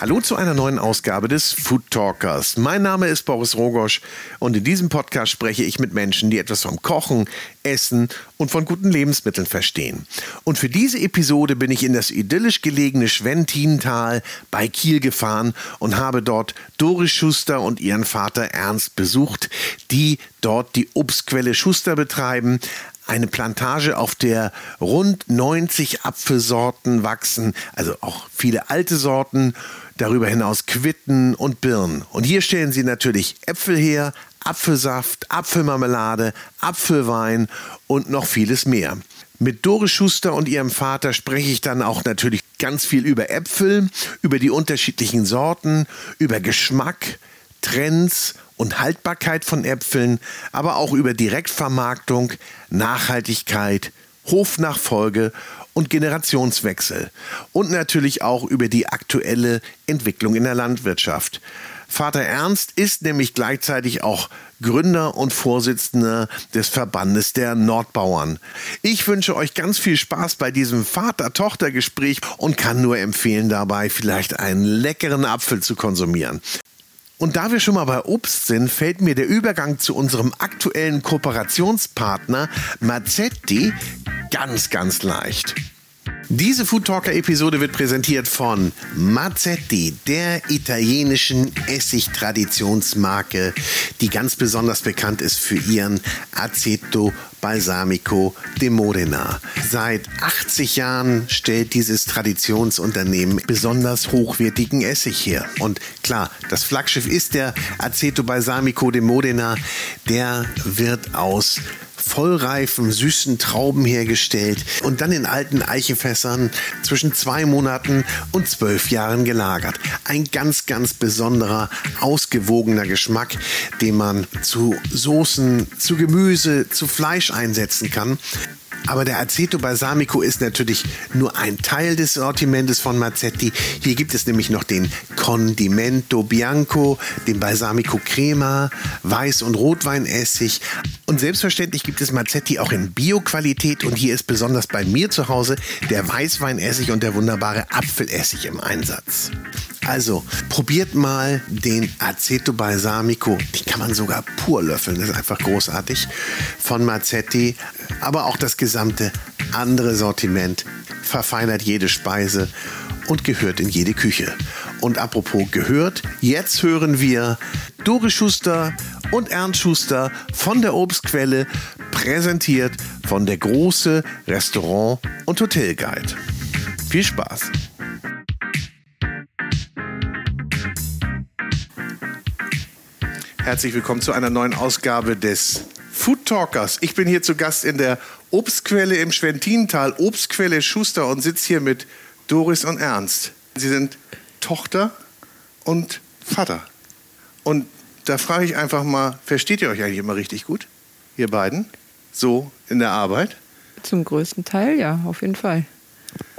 Hallo zu einer neuen Ausgabe des Food Talkers. Mein Name ist Boris Rogosch und in diesem Podcast spreche ich mit Menschen, die etwas vom Kochen, Essen und von guten Lebensmitteln verstehen. Und für diese Episode bin ich in das idyllisch gelegene Schwentintal bei Kiel gefahren und habe dort Doris Schuster und ihren Vater Ernst besucht, die dort die Obstquelle Schuster betreiben, eine Plantage, auf der rund 90 Apfelsorten wachsen, also auch viele alte Sorten, darüber hinaus Quitten und Birnen. Und hier stellen sie natürlich Äpfel her, Apfelsaft, Apfelmarmelade, Apfelwein und noch vieles mehr. Mit Doris Schuster und ihrem Vater spreche ich dann auch natürlich ganz viel über Äpfel, über die unterschiedlichen Sorten, über Geschmack, Trends und Haltbarkeit von Äpfeln, aber auch über Direktvermarktung, Nachhaltigkeit, Hofnachfolge und Generationswechsel und natürlich auch über die aktuelle Entwicklung in der Landwirtschaft. Vater Ernst ist nämlich gleichzeitig auch Gründer und Vorsitzender des Verbandes der Nordbauern. Ich wünsche euch ganz viel Spaß bei diesem Vater-Tochter-Gespräch und kann nur empfehlen, dabei vielleicht einen leckeren Apfel zu konsumieren. Und da wir schon mal bei Obst sind, fällt mir der Übergang zu unserem aktuellen Kooperationspartner Mazzetti ganz, ganz leicht. Diese Food Talker Episode wird präsentiert von Mazzetti, der italienischen Essig-Traditionsmarke, die ganz besonders bekannt ist für ihren Aceto Balsamico de Modena. Seit 80 Jahren stellt dieses Traditionsunternehmen besonders hochwertigen Essig her. Und klar, das Flaggschiff ist der Aceto Balsamico de Modena. Der wird aus vollreifen, süßen Trauben hergestellt und dann in alten Eichenfässern zwischen zwei Monaten und zwölf Jahren gelagert. Ein ganz, ganz besonderer, ausgewogener Geschmack, den man zu Soßen, zu Gemüse, zu Fleisch einsetzen kann. Aber der Aceto Balsamico ist natürlich nur ein Teil des Sortimentes von Mazzetti. Hier gibt es nämlich noch den Condimento Bianco, den Balsamico Crema, Weiß- und Rotweinessig. Und selbstverständlich gibt es Mazzetti auch in Bio-Qualität. Und hier ist besonders bei mir zu Hause der Weißweinessig und der wunderbare Apfelessig im Einsatz. Also probiert mal den Aceto Balsamico. Die kann man sogar pur löffeln. Das ist einfach großartig. Von Mazzetti. Aber auch das gesamte andere Sortiment verfeinert jede Speise und gehört in jede Küche. Und apropos gehört, jetzt hören wir Dore Schuster und Ernst Schuster von der Obstquelle, präsentiert von der große Restaurant- und Hotelguide. Viel Spaß! Herzlich willkommen zu einer neuen Ausgabe des Food Talkers. Ich bin hier zu Gast in der Obstquelle im Schwentintal, Obstquelle Schuster und sitze hier mit Doris und Ernst. Sie sind Tochter und Vater. Und da frage ich einfach mal, versteht ihr euch eigentlich immer richtig gut, ihr beiden? So in der Arbeit? Zum größten Teil ja, auf jeden Fall.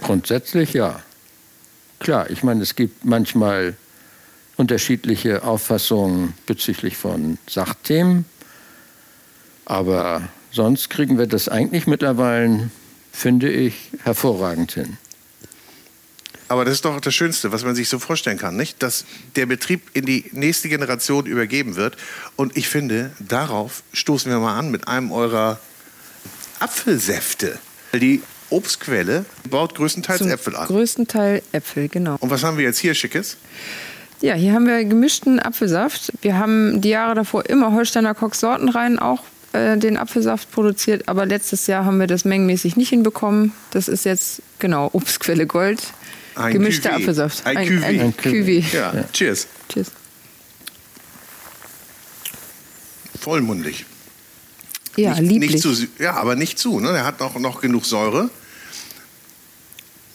Grundsätzlich ja. Klar, ich meine, es gibt manchmal unterschiedliche Auffassungen bezüglich von Sachthemen. Aber sonst kriegen wir das eigentlich mittlerweile, finde ich, hervorragend hin. Aber das ist doch das Schönste, was man sich so vorstellen kann, nicht? Dass der Betrieb in die nächste Generation übergeben wird. Und ich finde, darauf stoßen wir mal an mit einem eurer Apfelsäfte. Die Obstquelle baut größtenteils Zum Äpfel an. Größten Teil Äpfel, genau. Und was haben wir jetzt hier Schickes? Ja, hier haben wir gemischten Apfelsaft. Wir haben die Jahre davor immer Holsteiner Koch-Sorten rein auch äh, den Apfelsaft produziert, aber letztes Jahr haben wir das mengenmäßig nicht hinbekommen. Das ist jetzt genau Obstquelle Gold. Ein gemischter Cuvée. Apfelsaft. Ein ein, ein Ein Cuvée. Cuvée. Ja, cheers. Tschüss. Vollmundig. Ja, nicht, lieblich. Nicht zu, ja, aber nicht zu. Ne? Der hat noch, noch genug Säure.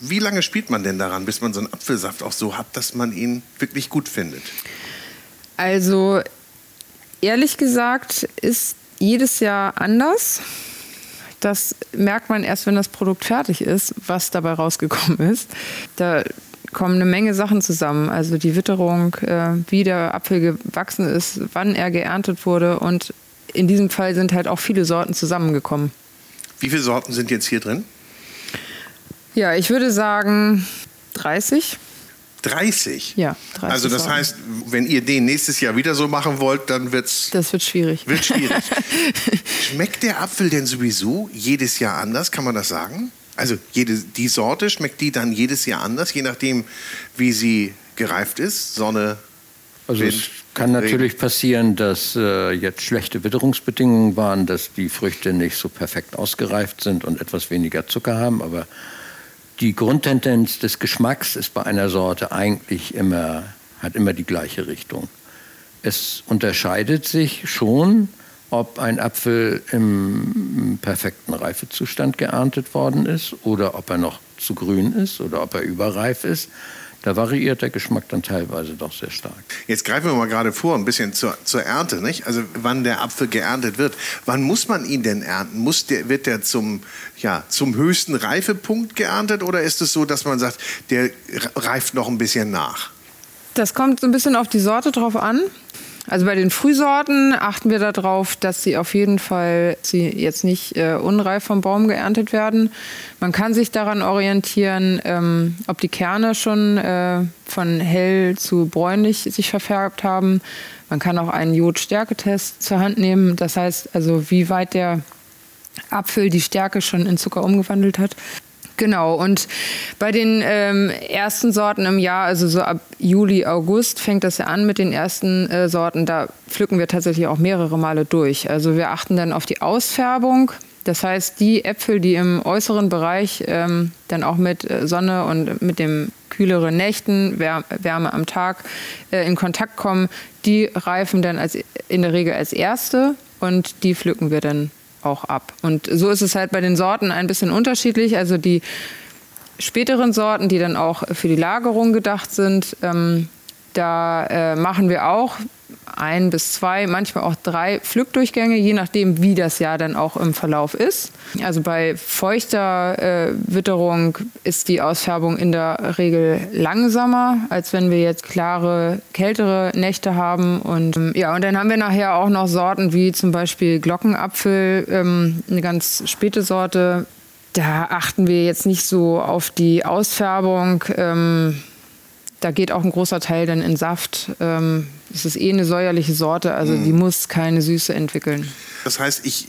Wie lange spielt man denn daran, bis man so einen Apfelsaft auch so hat, dass man ihn wirklich gut findet? Also ehrlich gesagt ist jedes Jahr anders. Das merkt man erst, wenn das Produkt fertig ist, was dabei rausgekommen ist. Da kommen eine Menge Sachen zusammen. Also die Witterung, äh, wie der Apfel gewachsen ist, wann er geerntet wurde. Und in diesem Fall sind halt auch viele Sorten zusammengekommen. Wie viele Sorten sind jetzt hier drin? Ja, ich würde sagen 30. 30? Ja, 30 Also das Sorten. heißt, wenn ihr den nächstes Jahr wieder so machen wollt, dann wird's Das wird schwierig. wird schwierig. schmeckt der Apfel denn sowieso jedes Jahr anders, kann man das sagen? Also jede, die Sorte schmeckt die dann jedes Jahr anders, je nachdem, wie sie gereift ist? Sonne, Also Wind, es kann Regen. natürlich passieren, dass äh, jetzt schlechte Witterungsbedingungen waren, dass die Früchte nicht so perfekt ausgereift sind und etwas weniger Zucker haben. Aber die Grundtendenz des Geschmacks ist bei einer Sorte eigentlich immer, hat immer die gleiche Richtung. Es unterscheidet sich schon, ob ein Apfel im perfekten Reifezustand geerntet worden ist oder ob er noch zu grün ist oder ob er überreif ist. Da variiert der Geschmack dann teilweise doch sehr stark. Jetzt greifen wir mal gerade vor, ein bisschen zur, zur Ernte, nicht? Also wann der Apfel geerntet wird. Wann muss man ihn denn ernten? Muss der, wird der zum, ja, zum höchsten Reifepunkt geerntet oder ist es so, dass man sagt, der reift noch ein bisschen nach? Das kommt so ein bisschen auf die Sorte drauf an. Also bei den Frühsorten achten wir darauf, dass sie auf jeden Fall sie jetzt nicht äh, unreif vom Baum geerntet werden. Man kann sich daran orientieren, ähm, ob die Kerne schon äh, von hell zu bräunlich sich verfärbt haben. Man kann auch einen Jodstärketest zur Hand nehmen. Das heißt also, wie weit der Apfel die Stärke schon in Zucker umgewandelt hat. Genau, und bei den ähm, ersten Sorten im Jahr, also so ab Juli, August, fängt das ja an mit den ersten äh, Sorten. Da pflücken wir tatsächlich auch mehrere Male durch. Also wir achten dann auf die Ausfärbung. Das heißt, die Äpfel, die im äußeren Bereich ähm, dann auch mit äh, Sonne und mit dem kühleren Nächten, Wär Wärme am Tag äh, in Kontakt kommen, die reifen dann als, in der Regel als erste und die pflücken wir dann auch ab. Und so ist es halt bei den Sorten ein bisschen unterschiedlich. Also die späteren Sorten, die dann auch für die Lagerung gedacht sind, ähm, da äh, machen wir auch ein bis zwei, manchmal auch drei Pflückdurchgänge, je nachdem, wie das Jahr dann auch im Verlauf ist. Also bei feuchter äh, Witterung ist die Ausfärbung in der Regel langsamer, als wenn wir jetzt klare, kältere Nächte haben. Und ähm, ja, und dann haben wir nachher auch noch Sorten wie zum Beispiel Glockenapfel, ähm, eine ganz späte Sorte. Da achten wir jetzt nicht so auf die Ausfärbung. Ähm, da geht auch ein großer Teil dann in Saft. Ähm, es ist eh eine säuerliche Sorte, also die muss keine Süße entwickeln. Das heißt, ich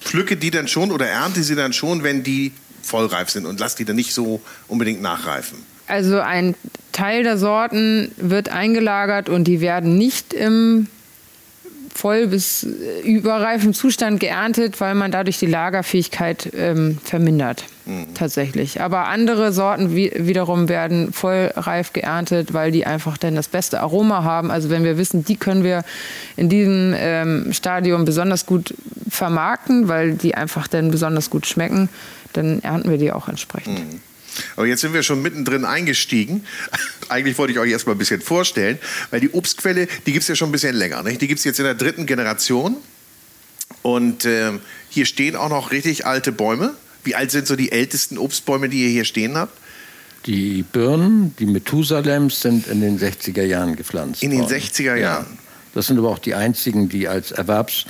pflücke die dann schon oder ernte sie dann schon, wenn die vollreif sind und lasse die dann nicht so unbedingt nachreifen. Also ein Teil der Sorten wird eingelagert und die werden nicht im voll bis äh, überreifen Zustand geerntet, weil man dadurch die Lagerfähigkeit ähm, vermindert. Tatsächlich. Aber andere Sorten wie, wiederum werden vollreif geerntet, weil die einfach dann das beste Aroma haben. Also wenn wir wissen, die können wir in diesem ähm, Stadium besonders gut vermarkten, weil die einfach dann besonders gut schmecken, dann ernten wir die auch entsprechend. Aber jetzt sind wir schon mittendrin eingestiegen. Eigentlich wollte ich euch erst mal ein bisschen vorstellen, weil die Obstquelle, die gibt es ja schon ein bisschen länger. Nicht? Die gibt es jetzt in der dritten Generation. Und ähm, hier stehen auch noch richtig alte Bäume. Wie alt sind so die ältesten Obstbäume, die ihr hier stehen habt? Die Birnen, die Methusalems, sind in den 60er Jahren gepflanzt In den worden. 60er Jahren? Das sind aber auch die einzigen, die als Erwerbs-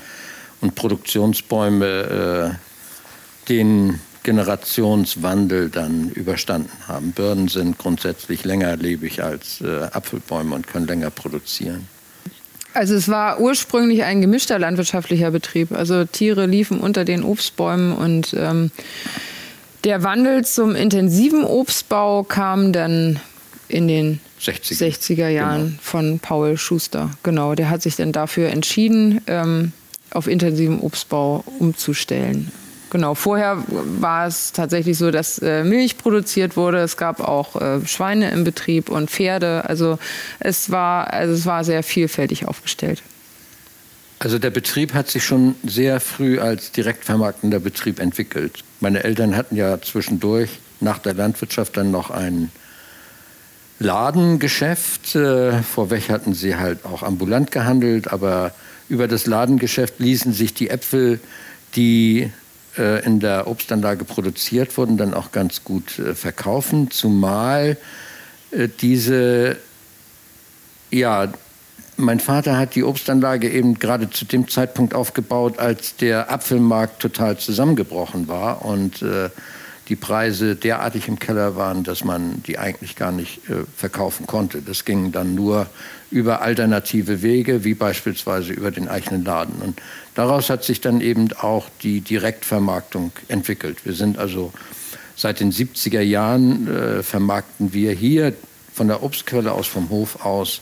und Produktionsbäume äh, den Generationswandel dann überstanden haben. Birnen sind grundsätzlich längerlebig als äh, Apfelbäume und können länger produzieren. Also es war ursprünglich ein gemischter landwirtschaftlicher Betrieb. Also Tiere liefen unter den Obstbäumen und ähm, der Wandel zum intensiven Obstbau kam dann in den 60er. 60er Jahren Genau. von Paul Schuster. Genau, der hat sich dann dafür entschieden, ähm, auf intensiven Obstbau umzustellen. Genau, vorher war es tatsächlich so, dass äh, Milch produziert wurde. Es gab auch äh, Schweine im Betrieb und Pferde. Also es war, also es war sehr vielfältig aufgestellt. Also der Betrieb hat sich schon sehr früh als direkt vermarktender Betrieb entwickelt. Meine Eltern hatten ja zwischendurch nach der Landwirtschaft dann noch ein Ladengeschäft. Äh, Vorweg hatten sie halt auch ambulant gehandelt, aber über das Ladengeschäft ließen sich die Äpfel, die in der Obstanlage produziert wurden, dann auch ganz gut äh, verkaufen, zumal äh, diese ja, mein Vater hat die Obstanlage eben gerade zu dem Zeitpunkt aufgebaut, als der Apfelmarkt total zusammengebrochen war. Und äh, die Preise derartig im Keller waren, dass man die eigentlich gar nicht äh, verkaufen konnte. Das ging dann nur über alternative Wege, wie beispielsweise über den eigenen Laden. Und daraus hat sich dann eben auch die Direktvermarktung entwickelt. Wir sind also seit den 70er Jahren äh, vermarkten wir hier von der Obstquelle aus, vom Hof aus,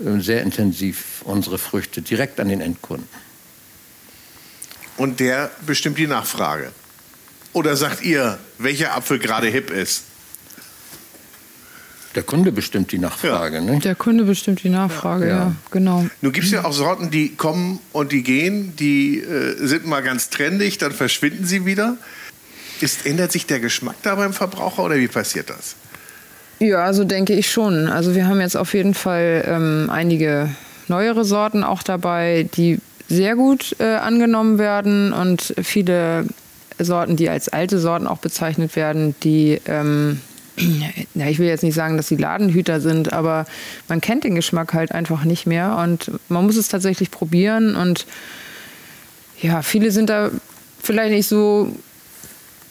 äh, sehr intensiv unsere Früchte direkt an den Endkunden. Und der bestimmt die Nachfrage. Oder sagt ihr, welcher Apfel gerade hip ist? Der Kunde bestimmt die Nachfrage. Ja. Ne? Der Kunde bestimmt die Nachfrage, ja, ja genau. Nun gibt es ja auch Sorten, die kommen und die gehen, die äh, sind mal ganz trendig, dann verschwinden sie wieder. Ist, ändert sich der Geschmack da beim Verbraucher oder wie passiert das? Ja, also denke ich schon. Also wir haben jetzt auf jeden Fall ähm, einige neuere Sorten auch dabei, die sehr gut äh, angenommen werden und viele Sorten, die als alte Sorten auch bezeichnet werden, die ähm, ja, ich will jetzt nicht sagen, dass sie Ladenhüter sind, aber man kennt den Geschmack halt einfach nicht mehr und man muss es tatsächlich probieren und ja, viele sind da vielleicht nicht so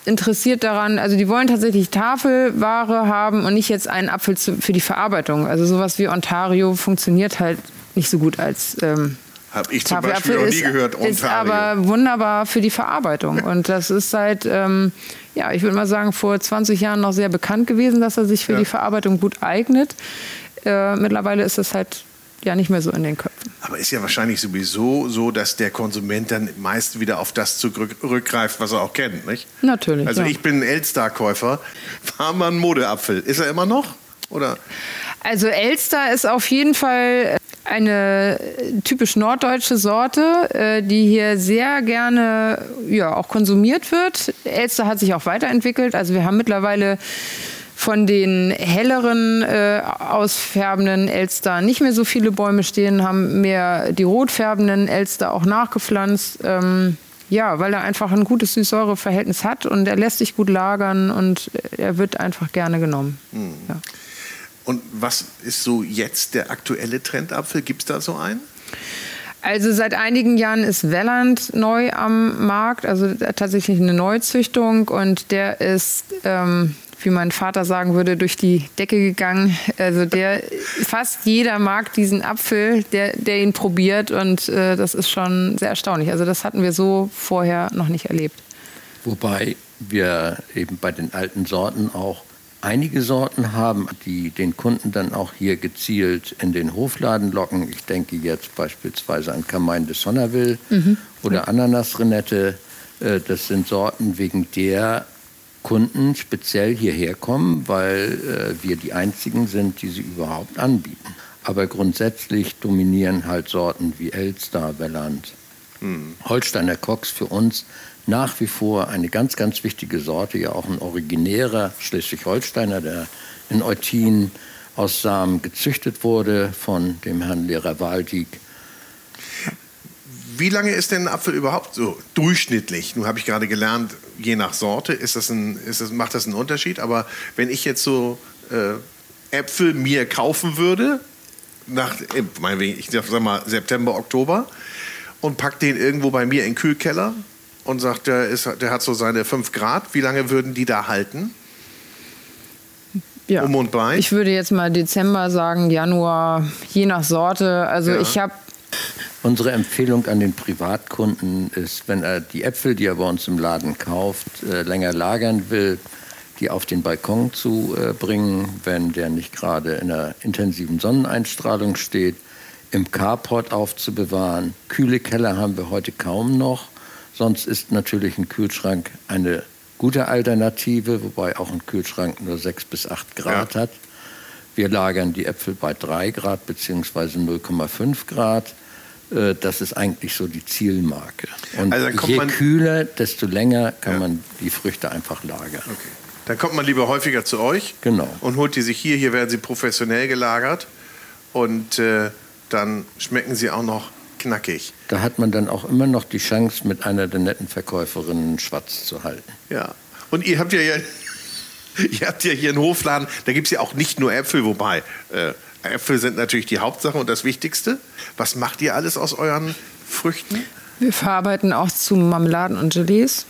interessiert daran, also die wollen tatsächlich Tafelware haben und nicht jetzt einen Apfel zu, für die Verarbeitung. Also sowas wie Ontario funktioniert halt nicht so gut als ähm, habe ich zum Beispiel noch nie gehört. Ontario. Ist aber wunderbar für die Verarbeitung. Und das ist seit, ähm, ja, ich würde mal sagen, vor 20 Jahren noch sehr bekannt gewesen, dass er sich für ja. die Verarbeitung gut eignet. Äh, mittlerweile ist es halt ja nicht mehr so in den Köpfen. Aber ist ja wahrscheinlich sowieso so, dass der Konsument dann meist wieder auf das zurückgreift, was er auch kennt, nicht? Natürlich. Also ja. ich bin ein Elster-Käufer. War mal ein Modeapfel. Ist er immer noch? Oder? Also Elster ist auf jeden Fall eine typisch norddeutsche Sorte, äh, die hier sehr gerne ja, auch konsumiert wird. Elster hat sich auch weiterentwickelt. Also wir haben mittlerweile von den helleren äh, ausfärbenden Elster nicht mehr so viele Bäume stehen, haben mehr die rotfärbenden Elster auch nachgepflanzt. Ähm, ja, weil er einfach ein gutes Süß-Säure-Verhältnis hat und er lässt sich gut lagern und er wird einfach gerne genommen. Mhm. Ja. Und was ist so jetzt der aktuelle Trendapfel? Gibt es da so einen? Also seit einigen Jahren ist Welland neu am Markt, also tatsächlich eine Neuzüchtung und der ist, ähm, wie mein Vater sagen würde, durch die Decke gegangen. Also der, fast jeder mag diesen Apfel, der, der ihn probiert und äh, das ist schon sehr erstaunlich. Also das hatten wir so vorher noch nicht erlebt. Wobei wir eben bei den alten Sorten auch einige Sorten haben, die den Kunden dann auch hier gezielt in den Hofladen locken. Ich denke jetzt beispielsweise an Carmine de Sonnaville mhm. oder Ananas Renette. Äh, das sind Sorten, wegen der Kunden speziell hierher kommen, weil äh, wir die einzigen sind, die sie überhaupt anbieten. Aber grundsätzlich dominieren halt Sorten wie Elster, Welland, hm. Holsteiner Cox für uns nach wie vor eine ganz, ganz wichtige Sorte, ja auch ein originärer Schleswig-Holsteiner, der in Eutin aus Samen gezüchtet wurde von dem Herrn Lehrer Waldig. Wie lange ist denn ein Apfel überhaupt so durchschnittlich? Nun habe ich gerade gelernt, je nach Sorte ist das ein, ist das, macht das einen Unterschied. Aber wenn ich jetzt so äh, Äpfel mir kaufen würde, nach, ich sag mal September, Oktober, und pack den irgendwo bei mir in den Kühlkeller, und sagt, der, ist, der hat so seine 5 Grad. Wie lange würden die da halten? Ja. Um und bei? Ich würde jetzt mal Dezember sagen, Januar, je nach Sorte. Also ja. ich habe Unsere Empfehlung an den Privatkunden ist, wenn er die Äpfel, die er bei uns im Laden kauft, äh, länger lagern will, die auf den Balkon zu äh, bringen, wenn der nicht gerade in einer intensiven Sonneneinstrahlung steht, im Carport aufzubewahren. Kühle Keller haben wir heute kaum noch. Sonst ist natürlich ein Kühlschrank eine gute Alternative, wobei auch ein Kühlschrank nur 6 bis 8 Grad ja. hat. Wir lagern die Äpfel bei 3 Grad bzw. 0,5 Grad. Äh, das ist eigentlich so die Zielmarke. Und also je kühler, desto länger kann ja. man die Früchte einfach lagern. Okay. Dann kommt man lieber häufiger zu euch genau. und holt die sich hier. Hier werden sie professionell gelagert und äh, dann schmecken sie auch noch knackig. Da hat man dann auch immer noch die Chance, mit einer der netten Verkäuferinnen Schwatz zu halten. Ja. Und ihr habt ja, ja ihr habt ja hier einen Hofladen, da gibt es ja auch nicht nur Äpfel, wobei äh, Äpfel sind natürlich die Hauptsache und das Wichtigste. Was macht ihr alles aus euren Früchten? Wir verarbeiten auch zu Marmeladen und Gelees.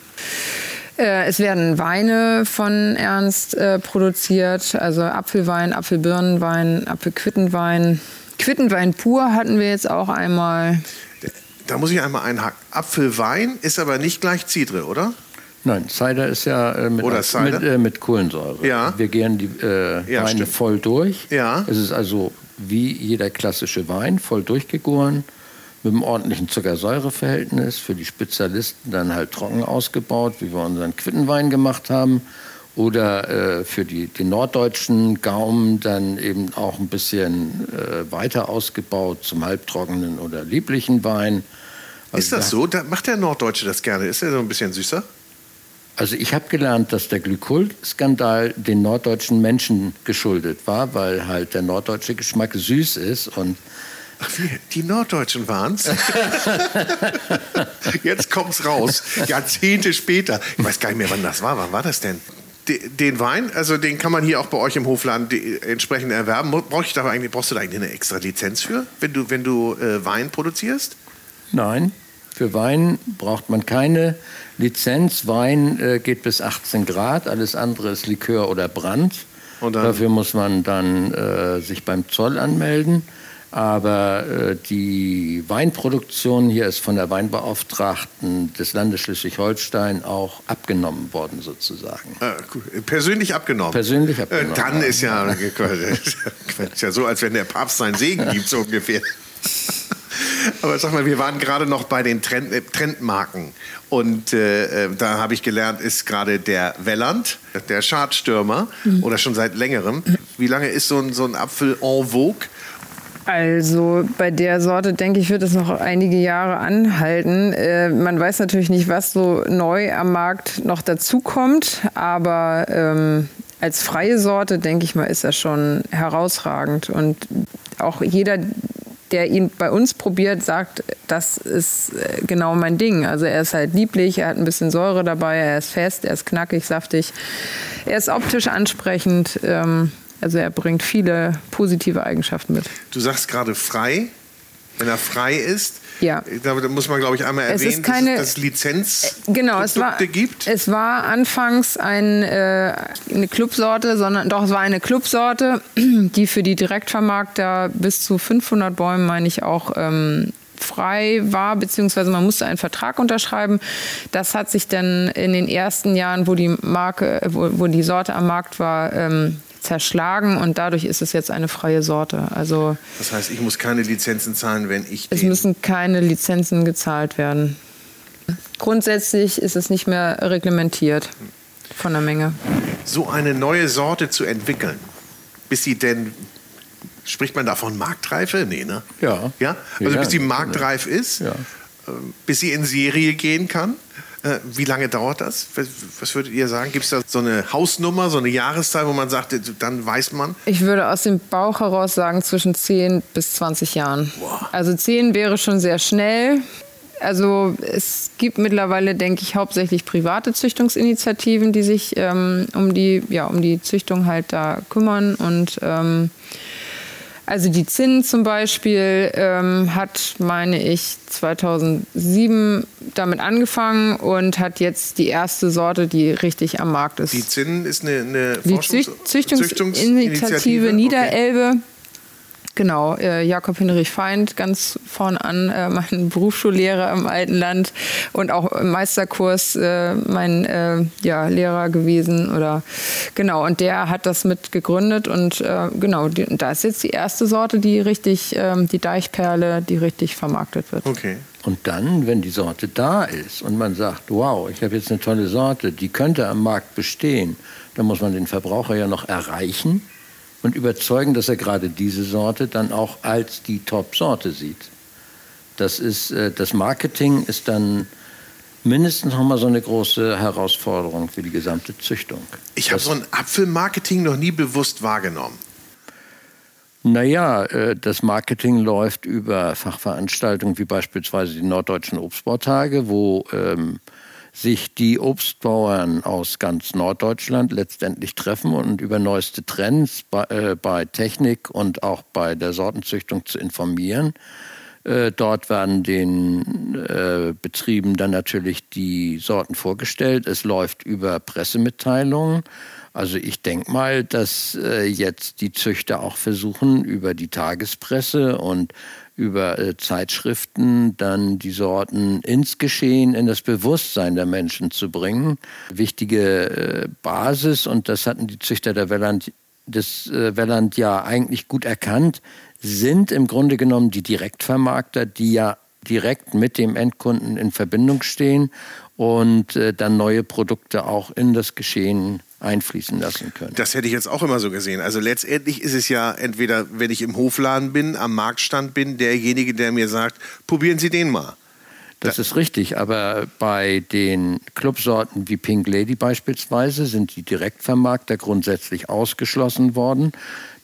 Äh, es werden Weine von Ernst äh, produziert, also Apfelwein, Apfelbirnenwein, Apfelquittenwein. Quittenwein pur hatten wir jetzt auch einmal. Da muss ich einmal einhaken. Apfelwein ist aber nicht gleich Cidre, oder? Nein, Cider ist ja äh, mit, mit, äh, mit, Kohlensäure. Ja. Wir gehen die äh, ja, Weine stimmt. voll durch. Ja. Es ist also wie jeder klassische Wein, voll durchgegoren, mit einem ordentlichen Zuckersäureverhältnis. Für die Spezialisten dann halt trocken ausgebaut, wie wir unseren Quittenwein gemacht haben. Oder äh, für die, den norddeutschen Gaumen dann eben auch ein bisschen äh, weiter ausgebaut zum halbtrockenen oder lieblichen Wein. Also ist das so? Da macht der Norddeutsche das gerne? Ist er so ein bisschen süßer? Also ich habe gelernt, dass der Glykol-Skandal den norddeutschen Menschen geschuldet war, weil halt der norddeutsche Geschmack süß ist und Ach? Die Norddeutschen waren es? Jetzt kommt es raus. Jahrzehnte später. Ich weiß gar nicht mehr, wann das war. Wann war das denn? Den Wein, also den kann man hier auch bei euch im Hofladen entsprechend erwerben. Brauch ich da eigentlich, brauchst du da eigentlich eine extra Lizenz für, wenn du, wenn du äh, Wein produzierst? Nein, für Wein braucht man keine Lizenz. Wein äh, geht bis 18 Grad, alles andere ist Likör oder Brand. Dafür muss man dann äh, sich beim Zoll anmelden. Aber äh, die Weinproduktion hier ist von der Weinbeauftragten des Landes Schleswig-Holstein auch abgenommen worden, sozusagen. Äh, persönlich abgenommen? Persönlich abgenommen. Äh, dann ist ja, ist ja so, als wenn der Papst seinen Segen gibt, so ungefähr. Aber sag mal, wir waren gerade noch bei den Trend, äh, Trendmarken. Und äh, äh, da habe ich gelernt, ist gerade der Welland, der Schadstürmer, mhm. oder schon seit längerem. Wie lange ist so ein, so ein Apfel en vogue? Also bei der Sorte, denke ich, wird es noch einige Jahre anhalten. Äh, man weiß natürlich nicht, was so neu am Markt noch dazukommt, aber ähm, als freie Sorte, denke ich mal, ist er schon herausragend. Und auch jeder, der ihn bei uns probiert, sagt, das ist äh, genau mein Ding. Also er ist halt lieblich, er hat ein bisschen Säure dabei, er ist fest, er ist knackig, saftig, er ist optisch ansprechend. Ähm, also er bringt viele positive Eigenschaften mit. Du sagst gerade frei. Wenn er frei ist, ja. da muss man, glaube ich, einmal erwähnen, es keine, dass es Lizenz äh, genau, es war, gibt. Es war anfangs ein, äh, eine Clubsorte, sondern doch, es war eine Clubsorte, die für die Direktvermarkter bis zu 500 Bäumen, meine ich, auch ähm, frei war, beziehungsweise man musste einen Vertrag unterschreiben. Das hat sich dann in den ersten Jahren, wo die Marke, wo, wo die Sorte am Markt war, ähm, zerschlagen und dadurch ist es jetzt eine freie Sorte. Also das heißt, ich muss keine Lizenzen zahlen, wenn ich. Es müssen keine Lizenzen gezahlt werden. Grundsätzlich ist es nicht mehr reglementiert von der Menge. So eine neue Sorte zu entwickeln, bis sie denn Spricht man da von Marktreife? Nee, ne? Ja. ja? Also ja, bis sie marktreif ist, ja. Ähm, bis sie in Serie gehen kann. Äh, wie lange dauert das? Was würdet ihr sagen? Gibt es da so eine Hausnummer, so eine Jahreszahl, wo man sagt, dann weiß man? Ich würde aus dem Bauch heraus sagen, zwischen 10 bis 20 Jahren. Wow. Also 10 wäre schon sehr schnell. Also es gibt mittlerweile, denke ich, hauptsächlich private Züchtungsinitiativen, die sich ähm, um, die, ja, um die Züchtung halt da kümmern und ähm, also die Zinn zum Beispiel ähm, hat, meine ich, 2007 damit angefangen und hat jetzt die erste Sorte, die richtig am Markt ist. Die Zinn ist eine, eine die Züchtungsinitiative Niederelbe. Okay. Genau, äh, Jakob Hinrich Feind ganz vorn an, äh, mein Berufsschullehrer im alten Land und auch im Meisterkurs äh, mein äh, ja, Lehrer gewesen oder genau und der hat das mit gegründet und äh, genau, die, da ist jetzt die erste Sorte, die richtig, ähm, die Deichperle, die richtig vermarktet wird. Okay. Und dann, wenn die Sorte da ist und man sagt, wow, ich habe jetzt eine tolle Sorte, die könnte am Markt bestehen, dann muss man den Verbraucher ja noch erreichen und überzeugen, dass er gerade diese Sorte dann auch als die Top-Sorte sieht. Das, ist, äh, das Marketing ist dann mindestens noch mal so eine große Herausforderung für die gesamte Züchtung. Ich habe so ein Apfelmarketing noch nie bewusst wahrgenommen. Naja, äh, das Marketing läuft über Fachveranstaltungen wie beispielsweise die Norddeutschen Obstbautage, wo ähm, sich die Obstbauern aus ganz Norddeutschland letztendlich treffen und über neueste Trends bei, äh, bei Technik und auch bei der Sortenzüchtung zu informieren. Äh, dort werden den äh, Betrieben dann natürlich die Sorten vorgestellt. Es läuft über Pressemitteilungen. Also ich denke mal, dass äh, jetzt die Züchter auch versuchen, über die Tagespresse und über äh, Zeitschriften dann die Sorten ins Geschehen, in das Bewusstsein der Menschen zu bringen. Wichtige äh, Basis, und das hatten die Züchter der Welland, des äh, Welland ja eigentlich gut erkannt, sind im Grunde genommen die Direktvermarkter, die ja direkt mit dem Endkunden in Verbindung stehen und äh, dann neue Produkte auch in das Geschehen einfließen lassen können. Das hätte ich jetzt auch immer so gesehen. Also letztendlich ist es ja entweder, wenn ich im Hofladen bin, am Marktstand bin, derjenige, der mir sagt, probieren Sie den mal. Das ist richtig, aber bei den Clubsorten wie Pink Lady beispielsweise sind die Direktvermarkter grundsätzlich ausgeschlossen worden.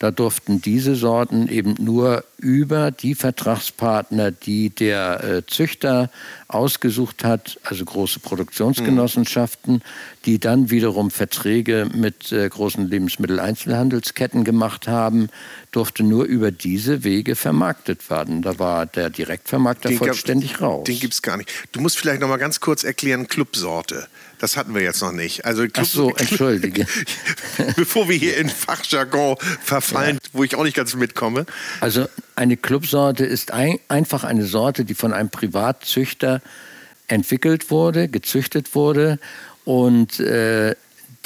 Da durften diese Sorten eben nur über die Vertragspartner, die der äh, Züchter ausgesucht hat, also große Produktionsgenossenschaften, mhm. die dann wiederum Verträge mit äh, großen Lebensmitteleinzelhandelsketten gemacht haben, durfte nur über diese Wege vermarktet werden. Da war der Direktvermarkter den vollständig gab, raus. Den gibt es gar nicht. Du musst vielleicht noch mal ganz kurz erklären, Clubsorte. Das hatten wir jetzt noch nicht. Also Club, Ach so, entschuldige. Bevor wir hier in Fachjargon verfallen, ja. wo ich auch nicht ganz mitkomme. Also eine Clubsorte ist ein, einfach eine Sorte, die von einem Privatzüchter entwickelt wurde, gezüchtet wurde und äh,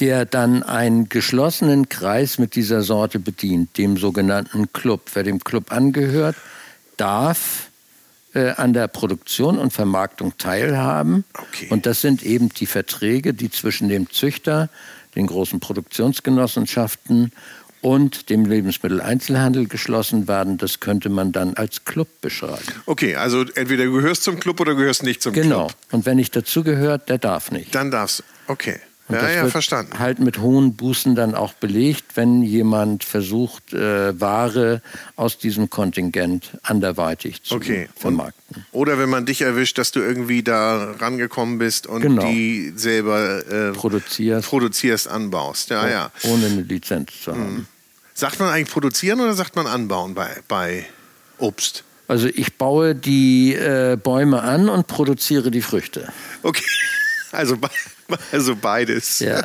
der dann einen geschlossenen Kreis mit dieser Sorte bedient, dem sogenannten Club. Wer dem Club angehört, darf äh, an der Produktion und Vermarktung teilhaben. Okay. Und das sind eben die Verträge, die zwischen dem Züchter, den großen Produktionsgenossenschaften und dem Lebensmitteleinzelhandel geschlossen werden. Das könnte man dann als Club beschreiben. Okay, also entweder du gehörst zum Club oder gehörst nicht zum genau. Club. Genau. Und wenn ich dazugehört, der darf nicht. Dann darfst du. Okay. Und ja, das ja, wird verstanden. halt mit hohen Bußen dann auch belegt, wenn jemand versucht, äh, Ware aus diesem Kontingent anderweitig zu okay. vermarkten. Oder wenn man dich erwischt, dass du irgendwie da rangekommen bist und genau. die selber äh, produzierst. produzierst, anbaust. Ja, ja. Ohne eine Lizenz zu haben. Mhm. Sagt man eigentlich produzieren oder sagt man anbauen bei, bei Obst? Also ich baue die äh, Bäume an und produziere die Früchte. Okay. Also, also beides. Ja.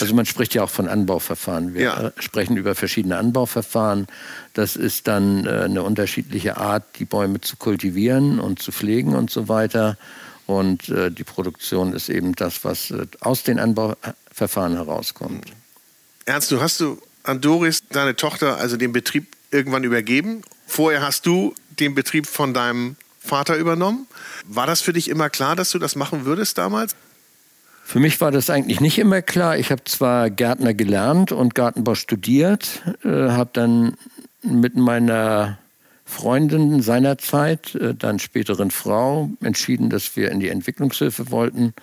Also man spricht ja auch von Anbauverfahren. Wir ja. sprechen über verschiedene Anbauverfahren. Das ist dann äh, eine unterschiedliche Art, die Bäume zu kultivieren und zu pflegen und so weiter. Und äh, die Produktion ist eben das, was äh, aus den Anbauverfahren herauskommt. Ernst, du hast du an Doris, deine Tochter, also den Betrieb irgendwann übergeben. Vorher hast du den Betrieb von deinem Vater übernommen. War das für dich immer klar, dass du das machen würdest damals? Für mich war das eigentlich nicht immer klar. Ich habe zwar Gärtner gelernt und Gartenbau studiert, äh, habe dann mit meiner Freundin seinerzeit, äh, dann späteren Frau, entschieden, dass wir in die Entwicklungshilfe wollten.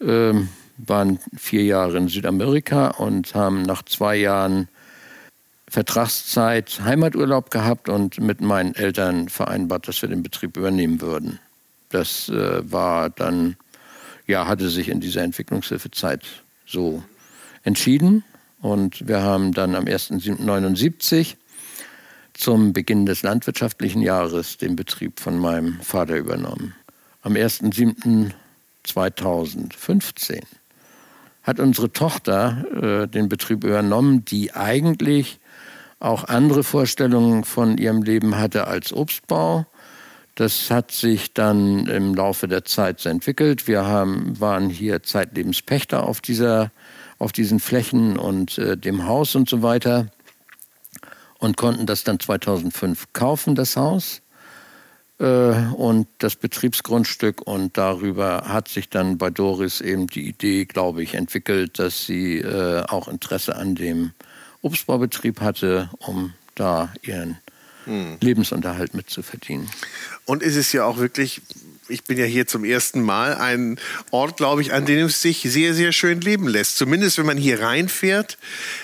Ähm, waren vier Jahre in Südamerika und haben nach zwei Jahren Vertragszeit Heimaturlaub gehabt und mit meinen Eltern vereinbart, dass wir den Betrieb übernehmen würden. Das äh, war dann, ja, hatte sich in dieser Entwicklungshilfezeit so entschieden. Und wir haben dann am 1.7.79 zum Beginn des landwirtschaftlichen Jahres den Betrieb von meinem Vater übernommen. Am 1.7.2015 hat unsere Tochter äh, den Betrieb übernommen, die eigentlich auch andere Vorstellungen von ihrem Leben hatte als Obstbau. Das hat sich dann im Laufe der Zeit so entwickelt. Wir haben, waren hier zeitlebens Pächter auf, dieser, auf diesen Flächen und äh, dem Haus und so weiter und konnten das dann 2005 kaufen, das Haus äh, und das Betriebsgrundstück. Und darüber hat sich dann bei Doris eben die Idee, glaube ich, entwickelt, dass sie äh, auch Interesse an dem Obstbaubetrieb hatte, um da ihren hm. Lebensunterhalt mitzuverdienen. Und ist es ja auch wirklich, ich bin ja hier zum ersten Mal, ein Ort, glaube ich, an dem es sich sehr, sehr schön leben lässt. Zumindest wenn man hier reinfährt.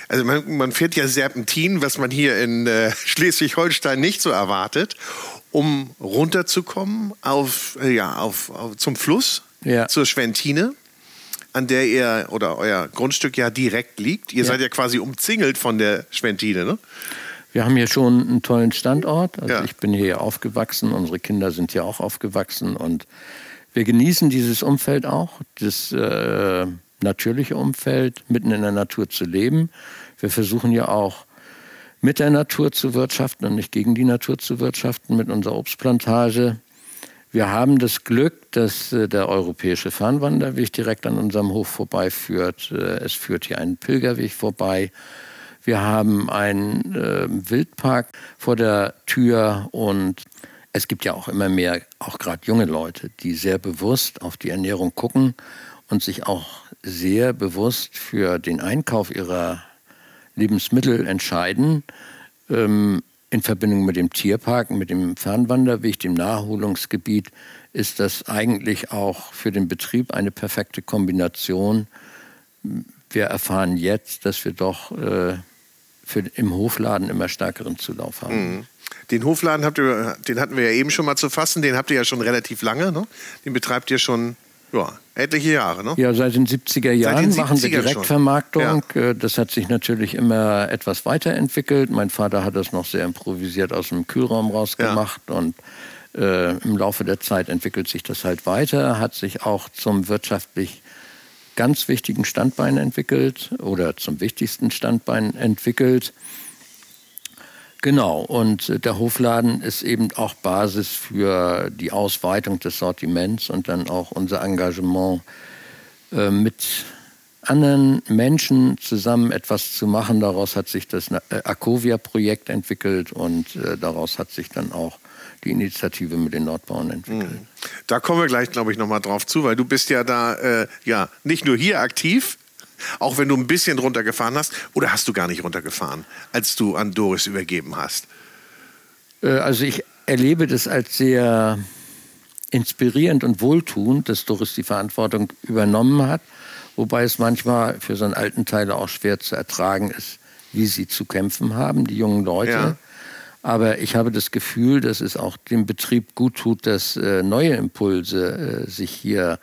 Also man, man fährt ja Serpentin, was man hier in äh, Schleswig-Holstein nicht so erwartet, um runterzukommen auf, äh, ja, auf, auf, zum Fluss, ja. zur Schwentine an der ihr oder euer Grundstück ja direkt liegt. Ihr ja. seid ja quasi umzingelt von der Schwentine, ne? Wir haben hier schon einen tollen Standort. Also Ja. ich bin hier aufgewachsen, unsere Kinder sind hier auch aufgewachsen und wir genießen dieses Umfeld auch, das äh, natürliche Umfeld, mitten in der Natur zu leben. Wir versuchen ja auch mit der Natur zu wirtschaften und nicht gegen die Natur zu wirtschaften mit unserer Obstplantage. Wir haben das Glück, dass äh, der europäische Fernwanderweg direkt an unserem Hof vorbeiführt. Äh, es führt hier einen Pilgerweg vorbei. Wir haben einen äh, Wildpark vor der Tür und es gibt ja auch immer mehr, auch gerade junge Leute, die sehr bewusst auf die Ernährung gucken und sich auch sehr bewusst für den Einkauf ihrer Lebensmittel entscheiden. Ähm, in Verbindung mit dem Tierpark, mit dem Fernwanderweg, dem Naherholungsgebiet, ist das eigentlich auch für den Betrieb eine perfekte Kombination. Wir erfahren jetzt, dass wir doch äh, für, im Hofladen immer stärkeren Zulauf haben. Den Hofladen habt ihr, den hatten wir ja eben schon mal zu fassen, den habt ihr ja schon relativ lange, ne? Den betreibt ihr schon ja, etliche Jahre, ne? Ja, seit den 70er Jahren den machen wir 70ern schon. Direktvermarktung. Äh, Das hat sich natürlich immer etwas weiterentwickelt. Mein Vater hat das noch sehr improvisiert aus dem Kühlraum rausgemacht und äh, im Laufe der Zeit entwickelt sich das halt weiter, hat sich auch zum wirtschaftlich ganz wichtigen Standbein entwickelt oder zum wichtigsten Standbein entwickelt. Genau, und der Hofladen ist eben auch Basis für die Ausweitung des Sortiments und dann auch unser Engagement äh, mit anderen Menschen zusammen etwas zu machen. Daraus hat sich das äh, Acovia-Projekt entwickelt und äh, daraus hat sich dann auch die Initiative mit den Nordbauern entwickelt. Da kommen wir gleich, glaube ich, nochmal drauf zu, weil du bist ja da äh, ja nicht nur hier aktiv, auch wenn du ein bisschen runtergefahren hast, oder hast du gar nicht runtergefahren, als du an Doris übergeben hast? Äh, Also ich erlebe das als sehr inspirierend und wohltuend, dass Doris die Verantwortung übernommen hat, wobei es manchmal für so einen alten Teil auch schwer zu ertragen ist, wie sie zu kämpfen haben, die jungen Leute. Ja. Aber ich habe das Gefühl, dass es auch dem Betrieb gut tut, dass äh, neue Impulse äh, sich hier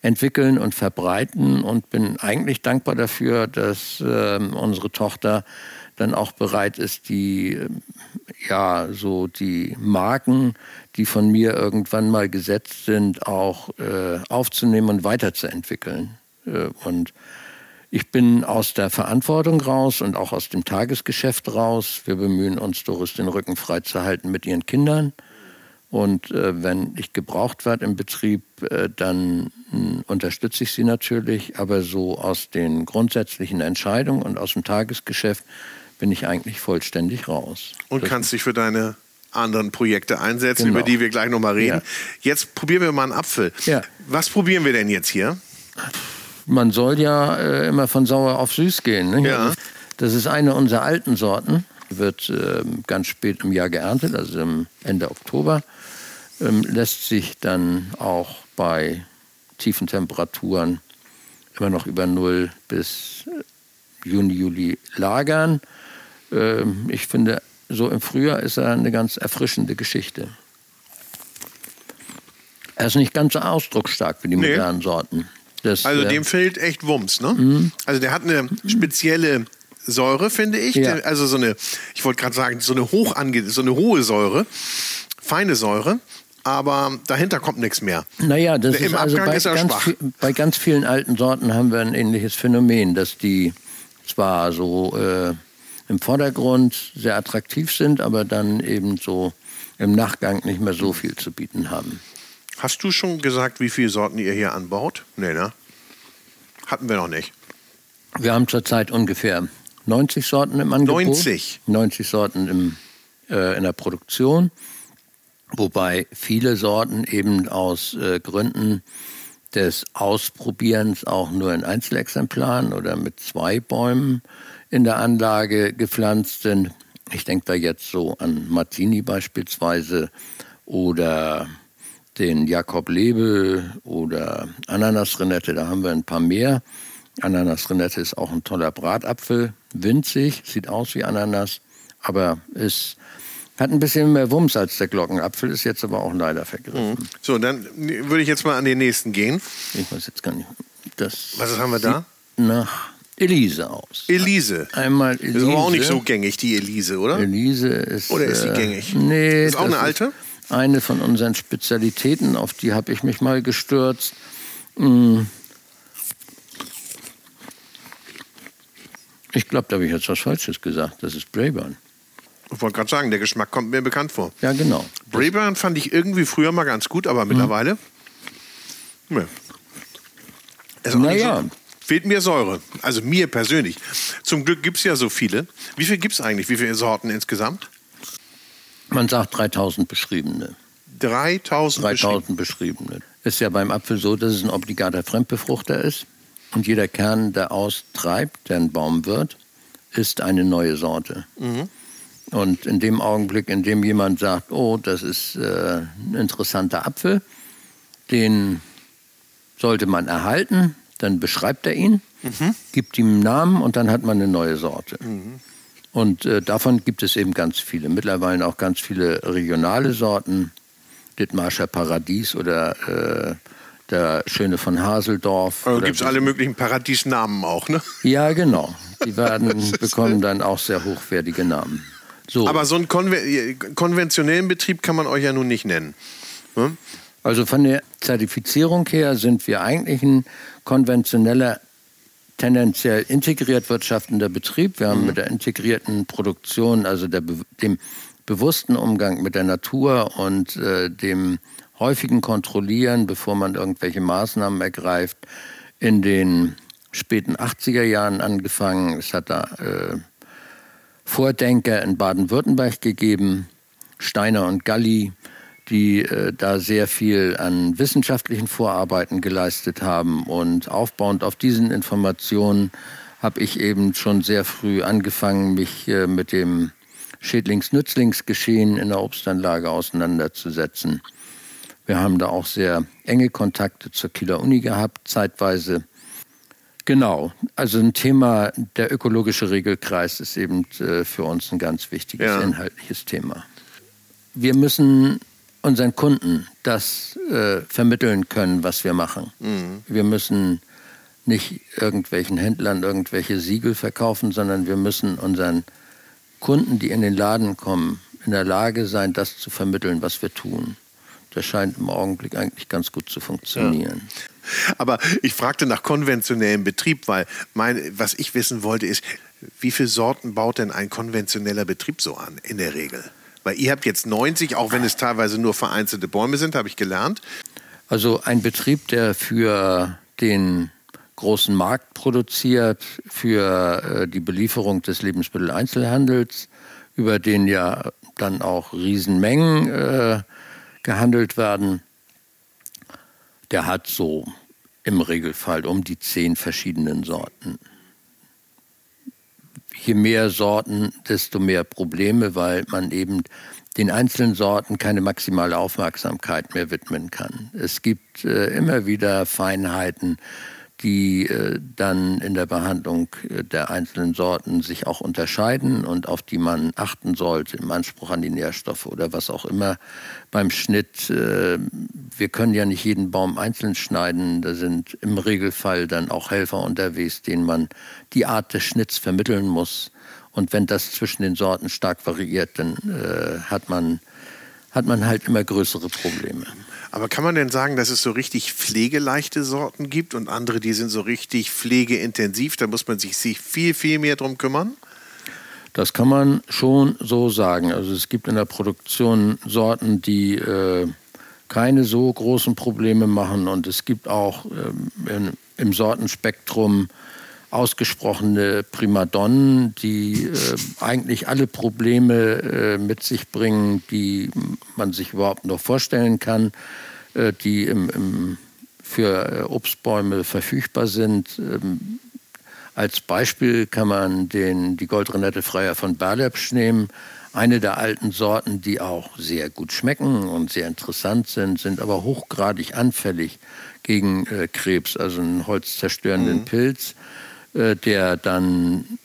entwickeln und verbreiten und bin eigentlich dankbar dafür, dass ähm, unsere Tochter dann auch bereit ist, die ähm, ja so die Marken, die von mir irgendwann mal gesetzt sind, auch äh, aufzunehmen und weiterzuentwickeln. Äh, und ich bin aus der Verantwortung raus und auch aus dem Tagesgeschäft raus. Wir bemühen uns, Doris den Rücken frei zu halten mit ihren Kindern. Und äh, wenn ich gebraucht werde im Betrieb, äh, dann mh, unterstütze ich sie natürlich. Aber so aus den grundsätzlichen Entscheidungen und aus dem Tagesgeschäft bin ich eigentlich vollständig raus. Und Das- kannst dich für deine anderen Projekte einsetzen, Genau. über die wir gleich nochmal reden. Ja. Jetzt probieren wir mal einen Apfel. Ja. Was probieren wir denn jetzt hier? Man soll ja äh, immer von sauer auf süß gehen. Ne? Ja. Das ist eine unserer alten Sorten. Wird ähm, ganz spät im Jahr geerntet, also im Ende Oktober. Ähm, lässt sich dann auch bei tiefen Temperaturen immer noch über Null bis äh, Juni, Juli lagern. Ähm, ich finde, so im Frühjahr ist er eine ganz erfrischende Geschichte. Er ist nicht ganz so ausdrucksstark wie die Nee. modernen Sorten. Das, Also dem fehlt echt Wumms, ne? Also der hat eine spezielle Säure, finde ich. Ja. Also so eine, ich wollte gerade sagen, so eine hoch ange so eine hohe Säure, feine Säure, aber dahinter kommt nichts mehr. Naja, das Im ist also Abgang bei, ist er ganz viel, bei ganz vielen alten Sorten haben wir ein ähnliches Phänomen, dass die zwar so äh, im Vordergrund sehr attraktiv sind, aber dann eben so im Nachgang nicht mehr so viel zu bieten haben. Hast du schon gesagt, wie viele Sorten ihr hier anbaut? Nee, ne? Hatten wir noch nicht. Wir haben zurzeit ungefähr 90 Sorten im Angebot. 90? 90 Sorten im, äh, in der Produktion, wobei viele Sorten eben aus äh, Gründen des Ausprobierens auch nur in Einzelexemplaren oder mit zwei Bäumen in der Anlage gepflanzt sind. Ich denke da jetzt so an Martini beispielsweise oder den Jakob Lebel oder Ananasrenette, da haben wir ein paar mehr. Ananasrenette ist auch ein toller Bratapfel, winzig, sieht aus wie Ananas, aber ist, hat ein bisschen mehr Wumms als der Glockenapfel, ist jetzt aber auch leider vergriffen. So, dann würde ich jetzt mal an den nächsten gehen. Ich weiß jetzt gar nicht. Das Was haben wir da? Nach Elise aus. Elise. Einmal Elise. Ist aber auch nicht so gängig, die Elise, oder? Elise ist. Oder ist sie äh, gängig? Nee. Ist auch eine alte? Eine von unseren Spezialitäten, auf die habe ich mich mal gestürzt. Hm. Ich glaube, da habe ich jetzt was Falsches gesagt. Das ist Brayburn. Ich wollte gerade sagen, der Geschmack kommt mir bekannt vor. Ja, genau. Brayburn fand ich irgendwie früher mal ganz gut, aber mittlerweile. Nee. Ist Naja. so- Fehlt mir Säure. Also mir persönlich. Zum Glück gibt es ja so viele. Wie viel gibt es eigentlich? Wie viele Sorten insgesamt? Man sagt 3000 beschriebene. 3000. 3000 beschriebene. Ist ja beim Apfel so, dass es ein obligater Fremdbefruchter ist. Und jeder Kern, der austreibt, der ein Baum wird, ist eine neue Sorte. Und in dem Augenblick, in dem jemand sagt, oh, das ist äh, ein interessanter Apfel, den sollte man erhalten, dann beschreibt er ihn, gibt ihm einen Namen und dann hat man eine neue Sorte. Und äh, davon gibt es eben ganz viele. Mittlerweile auch ganz viele regionale Sorten. Dithmarscher Paradies oder äh, der Schöne von Haseldorf. Also gibt es alle möglichen Paradiesnamen auch, ne? Ja, genau. Die werden, bekommen dann auch sehr hochwertige Namen. So, Aber so einen konve konventionellen Betrieb kann man euch ja nun nicht nennen. Hm? also von der Zertifizierung her sind wir eigentlich ein konventioneller, tendenziell integriert wirtschaftender Betrieb. Wir haben mit der integrierten Produktion, also der, dem bewussten Umgang mit der Natur und äh, dem häufigen Kontrollieren, bevor man irgendwelche Maßnahmen ergreift, in den späten 80er Jahren angefangen. Es hat da äh, Vordenker in Baden-Württemberg gegeben, Steiner und Galli, die äh, da sehr viel an wissenschaftlichen Vorarbeiten geleistet haben. Und aufbauend auf diesen Informationen habe ich eben schon sehr früh angefangen, mich äh, mit dem Schädlings-Nützlingsgeschehen in der Obstanlage auseinanderzusetzen. Wir haben da auch sehr enge Kontakte zur Kieler Uni gehabt, zeitweise. Genau, also ein Thema, der ökologische Regelkreis ist eben äh, für uns ein ganz wichtiges Ja. inhaltliches Thema. Wir müssen unseren Kunden das äh, vermitteln können, was wir machen. Wir müssen nicht irgendwelchen Händlern irgendwelche Siegel verkaufen, sondern wir müssen unseren Kunden, die in den Laden kommen, in der Lage sein, das zu vermitteln, was wir tun. Das scheint im Augenblick eigentlich ganz gut zu funktionieren. Aber ich fragte nach konventionellem Betrieb, weil mein, was ich wissen wollte ist, wie viele Sorten baut denn ein konventioneller Betrieb so an in der Regel? Weil ihr habt jetzt 90, auch wenn es teilweise nur vereinzelte Bäume sind, habe ich gelernt. Also ein Betrieb, der für den großen Markt produziert, für äh, die Belieferung des Lebensmitteleinzelhandels, über den ja dann auch Riesenmengen äh, gehandelt werden, der hat so im Regelfall um die zehn verschiedenen Sorten. Je mehr Sorten, desto mehr Probleme, weil man eben den einzelnen Sorten keine maximale Aufmerksamkeit mehr widmen kann. Es gibt äh, immer wieder Feinheiten, die äh, dann in der Behandlung äh, der einzelnen Sorten sich auch unterscheiden und auf die man achten sollte im Anspruch an die Nährstoffe oder was auch immer. Beim Schnitt, äh, wir können ja nicht jeden Baum einzeln schneiden, da sind im Regelfall dann auch Helfer unterwegs, denen man die Art des Schnitts vermitteln muss. Und wenn das zwischen den Sorten stark variiert, dann hat, man, hat man halt immer größere Probleme. Aber kann man denn sagen, dass es so richtig pflegeleichte Sorten gibt und andere, die sind so richtig pflegeintensiv? Da muss man sich, sich viel, viel mehr drum kümmern? Das kann man schon so sagen. Also es gibt in der Produktion Sorten, die äh, keine so großen Probleme machen und es gibt auch ähm, in, im Sortenspektrum ausgesprochene Primadonnen, die äh, eigentlich alle Probleme äh, mit sich bringen, die man sich überhaupt noch vorstellen kann, äh, die im, im, für äh, Obstbäume verfügbar sind. Ähm, als Beispiel kann man den, die Goldrenette Freier von Berlepsch nehmen. Eine der alten Sorten, die auch sehr gut schmecken und sehr interessant sind, sind aber hochgradig anfällig gegen äh, Krebs, also einen holzzerstörenden Pilz, äh, der dann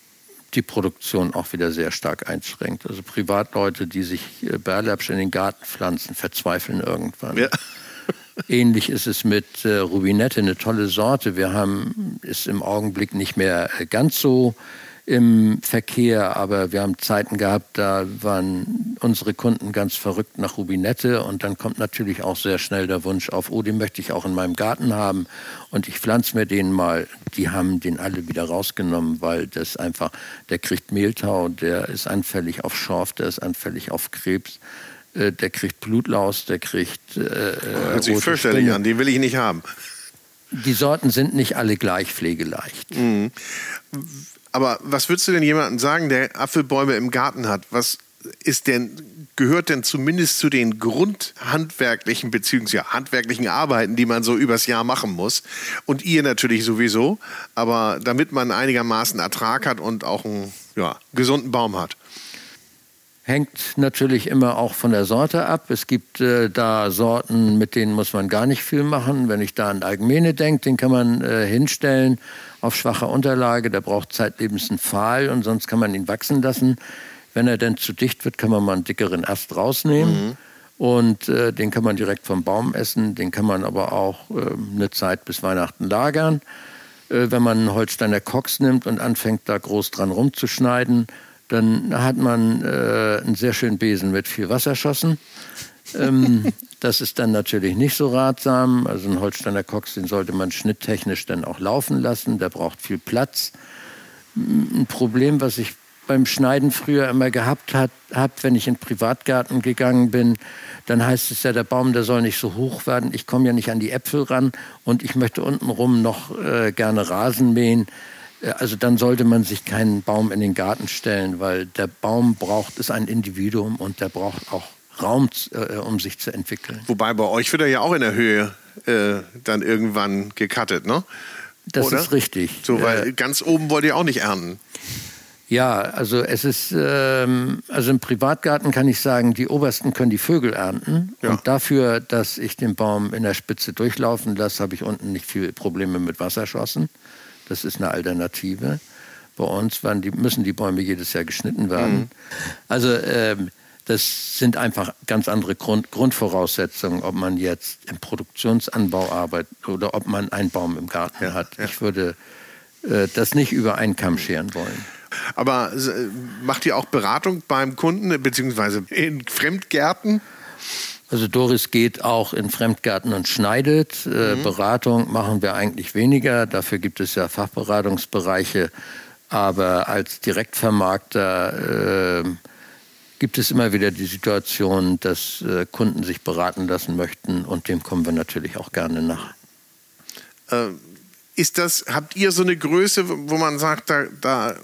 die Produktion auch wieder sehr stark einschränkt. Also Privatleute, die sich äh, Berlepsch in den Garten pflanzen, verzweifeln irgendwann. Ja. Ähnlich ist es mit äh, Rubinette, eine tolle Sorte. Wir haben es im Augenblick nicht mehr äh, ganz so im Verkehr, aber wir haben Zeiten gehabt, da waren unsere Kunden ganz verrückt nach Rubinette und dann kommt natürlich auch sehr schnell der Wunsch auf, oh, den möchte ich auch in meinem Garten haben und ich pflanze mir den mal. Die haben den alle wieder rausgenommen, weil das einfach, der kriegt Mehltau, der ist anfällig auf Schorf, der ist anfällig auf Krebs äh, der kriegt Blutlaus, der kriegt. Äh, Hört sich fürchterlich Spinne. an, den will ich nicht haben. Die Sorten sind nicht alle gleich pflegeleicht. Mhm. Aber was würdest du denn jemandem sagen, der Apfelbäume im Garten hat? Was ist denn, gehört denn zumindest zu den grundhandwerklichen bzw. handwerklichen Arbeiten, die man so übers Jahr machen muss? Und ihr natürlich sowieso, aber damit man einigermaßen Ertrag hat und auch einen ja, gesunden Baum hat. Hängt natürlich immer auch von der Sorte ab. Es gibt äh, da Sorten, mit denen muss man gar nicht viel machen. Wenn ich da an Algemene denke, den kann man äh, hinstellen auf schwacher Unterlage. Der braucht zeitlebens einen Pfahl und sonst kann man ihn wachsen lassen. Wenn er dann zu dicht wird, kann man mal einen dickeren Ast rausnehmen. Mhm. Und äh, den kann man direkt vom Baum essen. Den kann man aber auch äh, eine Zeit bis Weihnachten lagern. Äh, wenn man einen Holsteiner Cox nimmt und anfängt, da groß dran rumzuschneiden, dann hat man äh, einen sehr schönen Besen mit viel Wasserschossen. ähm, das ist dann natürlich nicht so ratsam. Also ein Holsteiner Cox, den sollte man schnitttechnisch dann auch laufen lassen. Der braucht viel Platz. Ein Problem, was ich beim Schneiden früher immer gehabt habe, wenn ich in den Privatgarten gegangen bin, dann heißt es ja, der Baum, der soll nicht so hoch werden. Ich komme ja nicht an die Äpfel ran und ich möchte untenrum noch äh, gerne Rasen mähen. Also dann sollte man sich keinen Baum in den Garten stellen, weil der Baum braucht, ist ein Individuum und der braucht auch Raum, äh, um sich zu entwickeln. Wobei bei euch wird er ja auch in der Höhe äh, dann irgendwann gecuttet, ne? Das Oder? ist richtig. So, weil äh, ganz oben wollt ihr auch nicht ernten. Ja, also es ist, ähm, also im Privatgarten kann ich sagen, die obersten können die Vögel ernten. Ja. Und dafür, dass ich den Baum in der Spitze durchlaufen lasse, habe ich unten nicht viele Probleme mit Wasserschossen. Das ist eine Alternative. Bei uns die, müssen die Bäume jedes Jahr geschnitten werden. Mhm. Also ähm, das sind einfach ganz andere Grund, Grundvoraussetzungen, ob man jetzt im Produktionsanbau arbeitet oder ob man einen Baum im Garten ja, hat. Ja. Ich würde äh, das nicht über einen Kamm scheren wollen. Aber äh, macht ihr auch Beratung beim Kunden beziehungsweise in Fremdgärten? Also Doris geht auch in Fremdgärten und schneidet. Äh, mhm. Beratung machen wir eigentlich weniger. Dafür gibt es ja Fachberatungsbereiche. Aber als Direktvermarkter äh, gibt es immer wieder die Situation, dass äh, Kunden sich beraten lassen möchten und dem kommen wir natürlich auch gerne nach. Äh, ist das, habt ihr so eine Größe, wo man sagt, da, da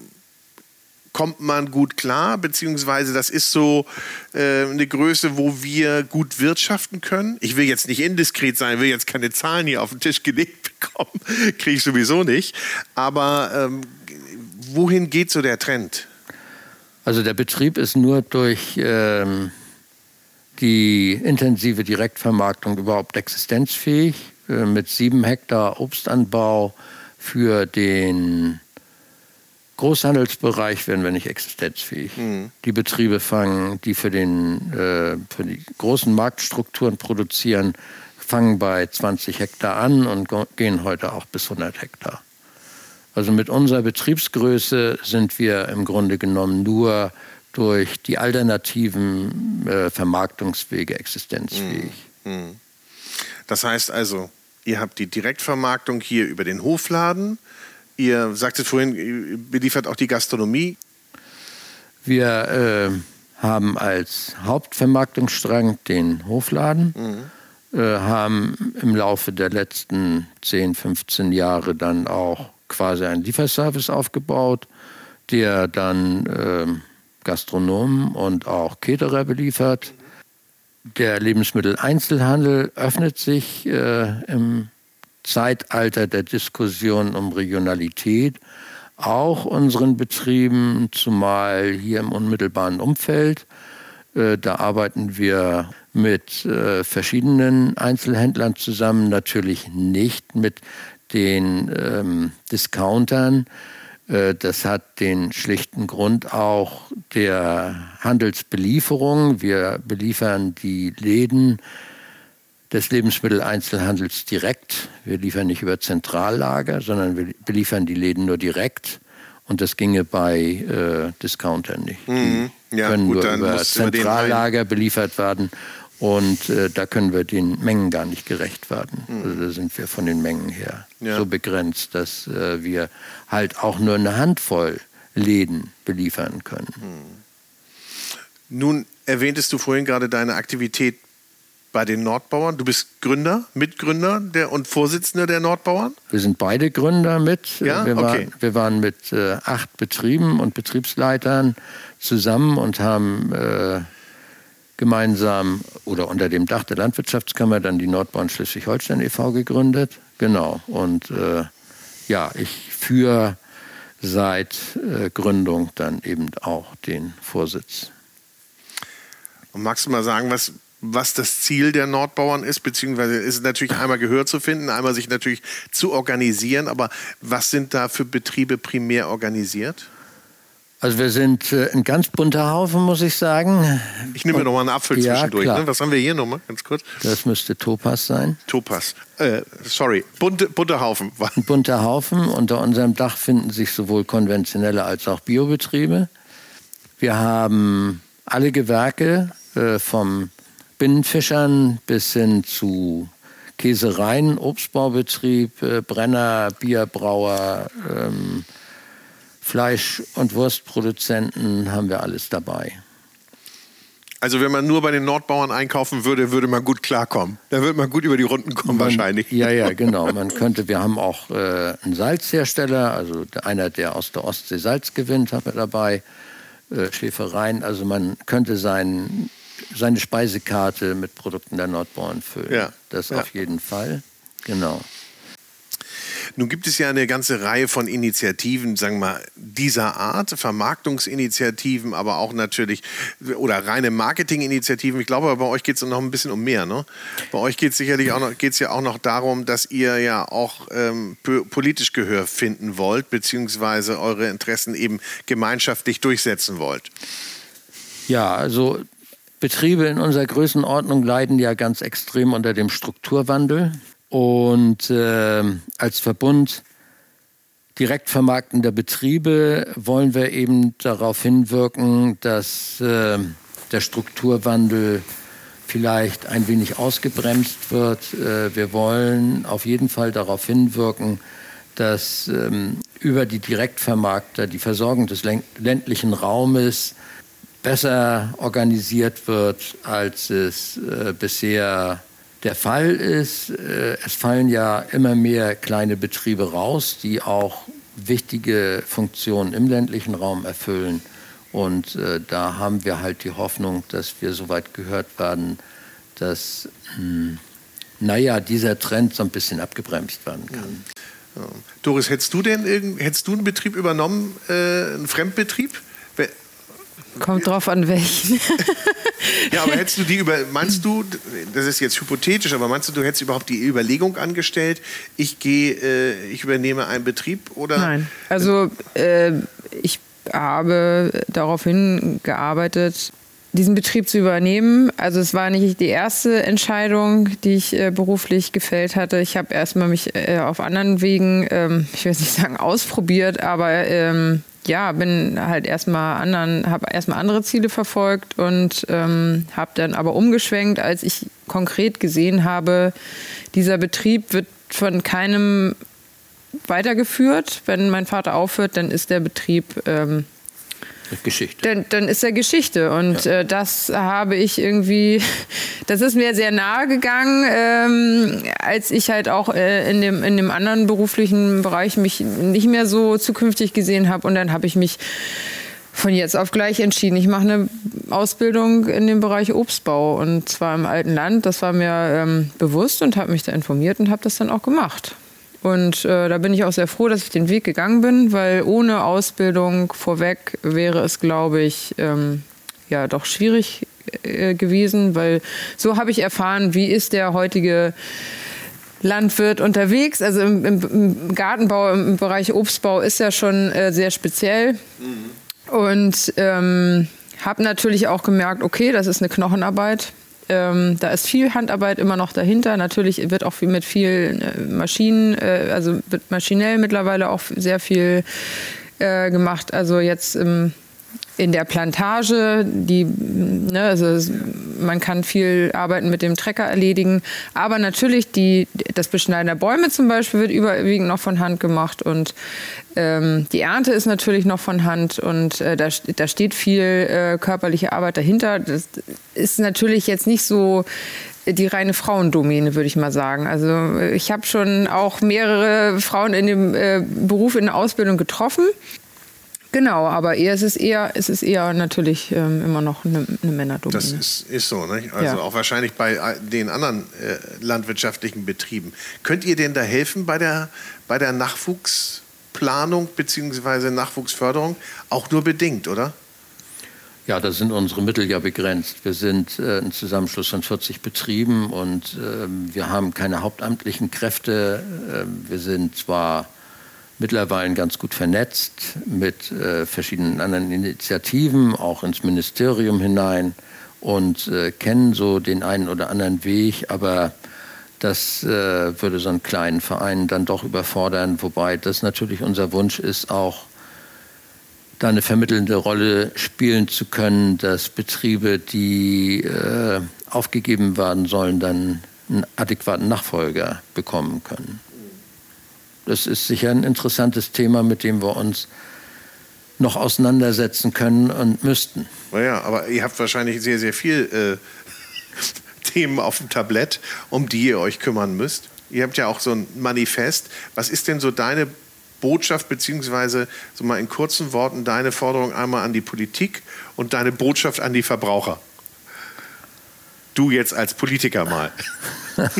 kommt man gut klar, beziehungsweise das ist so äh, eine Größe, wo wir gut wirtschaften können. Ich will jetzt nicht indiskret sein, will jetzt keine Zahlen hier auf den Tisch gelegt bekommen, kriege ich sowieso nicht. Aber ähm, wohin geht so der Trend? Also der Betrieb ist nur durch ähm, die intensive Direktvermarktung überhaupt existenzfähig. Äh, mit sieben Hektar Obstanbau für den Großhandelsbereich werden wir nicht existenzfähig. Mhm. Die Betriebe fangen, die für, den, äh, für die großen Marktstrukturen produzieren, fangen bei 20 Hektar an und gehen heute auch bis 100 Hektar. Also mit unserer Betriebsgröße sind wir im Grunde genommen nur durch die alternativen äh, Vermarktungswege existenzfähig. Mhm. Das heißt also, ihr habt die Direktvermarktung hier über den Hofladen, Ihr sagtet vorhin, beliefert auch die Gastronomie. Wir äh, haben als Hauptvermarktungsstrang den Hofladen, mhm. äh, haben im Laufe der letzten 10, 15 Jahre dann auch quasi einen Lieferservice aufgebaut, der dann äh, Gastronomen und auch Caterer beliefert. Der Lebensmitteleinzelhandel öffnet sich äh, im Zeitalter der Diskussion um Regionalität auch unseren Betrieben, zumal hier im unmittelbaren Umfeld. Äh, da arbeiten wir mit äh, verschiedenen Einzelhändlern zusammen, natürlich nicht mit den ähm, Discountern. Äh, das hat den schlichten Grund auch der Handelsbelieferung. Wir beliefern die Läden des Lebensmitteleinzelhandels direkt. Wir liefern nicht über Zentrallager, sondern wir beliefern die Läden nur direkt. Und das ginge bei äh, Discountern nicht. Mhm. Ja, können gut, nur über Zentrallager beliefert werden. Und äh, da können wir den Mengen gar nicht gerecht werden. Mhm. Also da sind wir von den Mengen her Ja. so begrenzt, dass äh, wir halt auch nur eine Handvoll Läden beliefern können. Nun erwähntest du vorhin gerade deine Aktivität bei den Nordbauern. Du bist Gründer, Mitgründer der, und Vorsitzender der Nordbauern. Wir sind beide Gründer mit. Ja? wir, Okay. waren, wir waren mit äh, acht Betrieben und Betriebsleitern zusammen und haben äh, gemeinsam oder unter dem Dach der Landwirtschaftskammer dann die Nordbahn Schleswig-Holstein e.V. gegründet. Genau. Und äh, ja, ich führe seit äh, Gründung dann eben auch den Vorsitz. Und magst du mal sagen, was, was das Ziel der Nordbauern ist? Beziehungsweise ist es natürlich einmal Gehör zu finden, einmal sich natürlich zu organisieren. Aber was sind da für Betriebe primär organisiert? Also wir sind äh, ein ganz bunter Haufen, muss ich sagen. Ich nehme mir noch mal einen Apfel Ja, zwischendurch. Ne? Was haben wir hier nochmal? Ganz kurz. Das müsste Topaz sein. Topas. Äh, sorry, bunte, bunter Haufen. Ein bunter Haufen. Unter unserem Dach finden sich sowohl konventionelle als auch Biobetriebe. Wir haben alle Gewerke äh, vom Binnenfischern bis hin zu Käsereien, Obstbaubetrieb, äh, Brenner, Bierbrauer, ähm, Fleisch- und Wurstproduzenten haben wir alles dabei. Also wenn man nur bei den Nordbauern einkaufen würde, würde man gut klarkommen. Da würde man gut über die Runden kommen wahrscheinlich. Ja, ja, genau. Man könnte, wir haben auch äh, einen Salzhersteller, also einer, der aus der Ostsee Salz gewinnt, haben wir dabei. Äh, Schäfereien, also man könnte sein, seine Speisekarte mit Produkten der Nordbauern füllen. Ja, Das ja. auf jeden Fall. Genau. Nun gibt es ja eine ganze Reihe von Initiativen, sagen wir mal, dieser Art, Vermarktungsinitiativen, aber auch natürlich, oder reine Marketinginitiativen. Ich glaube, bei euch geht es noch ein bisschen um mehr. Ne? Bei euch geht es sicherlich auch noch, geht's ja auch noch darum, dass ihr ja auch ähm, po- politisch Gehör finden wollt, beziehungsweise eure Interessen eben gemeinschaftlich durchsetzen wollt. Ja, also Betriebe in unserer Größenordnung leiden ja ganz extrem unter dem Strukturwandel. Und äh, als Verbund direkt vermarktender Betriebe wollen wir eben darauf hinwirken, dass äh, der Strukturwandel vielleicht ein wenig ausgebremst wird. Äh, wir wollen auf jeden Fall darauf hinwirken, dass ähm, über die Direktvermarkter die Versorgung des län- ländlichen Raumes besser organisiert wird, als es äh, bisher der Fall ist. Äh, es fallen ja immer mehr kleine Betriebe raus, die auch wichtige Funktionen im ländlichen Raum erfüllen. Und äh, da haben wir halt die Hoffnung, dass wir so weit gehört werden, dass, mh, naja, dieser Trend so ein bisschen abgebremst werden kann. Ja. Doris, hättest du denn irgend, hättest du einen Betrieb übernommen, äh, einen Fremdbetrieb? Kommt drauf an welchen. Ja, aber hättest du die über, meinst du, das ist jetzt hypothetisch, aber meinst du, du hättest überhaupt die Überlegung angestellt, ich gehe, äh, ich übernehme einen Betrieb oder? Nein. Also äh, ich habe darauf hingearbeitet, diesen Betrieb zu übernehmen. Also es war nicht die erste Entscheidung, die ich äh, beruflich gefällt hatte. Ich habe erstmal mich äh, auf anderen Wegen, ähm, ich will jetzt nicht sagen ausprobiert, aber ähm, ja, bin halt erstmal anderen, habe erstmal andere Ziele verfolgt und ähm, habe dann aber umgeschwenkt, als ich konkret gesehen habe, dieser Betrieb wird von keinem weitergeführt. Wenn mein Vater aufhört, dann ist der Betrieb, ähm, Geschichte. dann, dann ist er Geschichte. Und äh, das habe ich irgendwie, das ist mir sehr nahe gegangen, ähm, als ich halt auch äh, in, dem, in dem anderen beruflichen Bereich mich nicht mehr so zukünftig gesehen habe. Und dann habe ich mich von jetzt auf gleich entschieden. Ich mache eine Ausbildung in dem Bereich Obstbau und zwar im alten Land. Das war mir ähm, bewusst und habe mich da informiert und habe das dann auch gemacht. Und äh, da bin ich auch sehr froh, dass ich den Weg gegangen bin, weil ohne Ausbildung vorweg wäre es, glaube ich, ähm, ja doch schwierig äh, gewesen, weil so habe ich erfahren, wie ist der heutige Landwirt unterwegs. Also im, im, im Gartenbau, im Bereich Obstbau ist ja schon äh, sehr speziell. Und ähm, habe natürlich auch gemerkt, okay, das ist eine Knochenarbeit. Ähm, da ist viel Handarbeit immer noch dahinter. Natürlich wird auch viel mit vielen äh, Maschinen, äh, also wird maschinell mittlerweile auch sehr viel äh, gemacht. Also jetzt im in der Plantage, die, ne, also man kann viel Arbeiten mit dem Trecker erledigen, aber natürlich die, das Beschneiden der Bäume zum Beispiel wird überwiegend noch von Hand gemacht und ähm, die Ernte ist natürlich noch von Hand und äh, da, da steht viel äh, körperliche Arbeit dahinter. Das ist natürlich jetzt nicht so die reine Frauendomäne, würde ich mal sagen. Also ich habe schon auch mehrere Frauen in dem äh, Beruf in der Ausbildung getroffen. Genau, aber eher, es ist eher, es ist eher natürlich ähm, immer noch eine, eine Männerdomäne. Das ist, ist so, ne? Also ja. auch wahrscheinlich bei äh, den anderen äh, landwirtschaftlichen Betrieben. Könnt ihr denn da helfen bei der, bei der Nachwuchsplanung bzw. Nachwuchsförderung? Auch nur bedingt, oder? Ja, da sind unsere Mittel ja begrenzt. Wir sind äh, ein Zusammenschluss von 40 Betrieben und äh, wir haben keine hauptamtlichen Kräfte. Äh, wir sind zwar mittlerweile ganz gut vernetzt mit äh, verschiedenen anderen Initiativen, auch ins Ministerium hinein und äh, kennen so den einen oder anderen Weg, aber das äh, würde so einen kleinen Verein dann doch überfordern, wobei das natürlich unser Wunsch ist, auch da eine vermittelnde Rolle spielen zu können, dass Betriebe, die äh, aufgegeben werden sollen, dann einen adäquaten Nachfolger bekommen können das ist sicher ein interessantes Thema, mit dem wir uns noch auseinandersetzen können und müssten. Naja, aber ihr habt wahrscheinlich sehr, sehr viel äh, Themen auf dem Tablett, um die ihr euch kümmern müsst. Ihr habt ja auch so ein Manifest. Was ist denn so deine Botschaft, beziehungsweise so mal in kurzen Worten deine Forderung einmal an die Politik und deine Botschaft an die Verbraucher? Du jetzt als Politiker mal.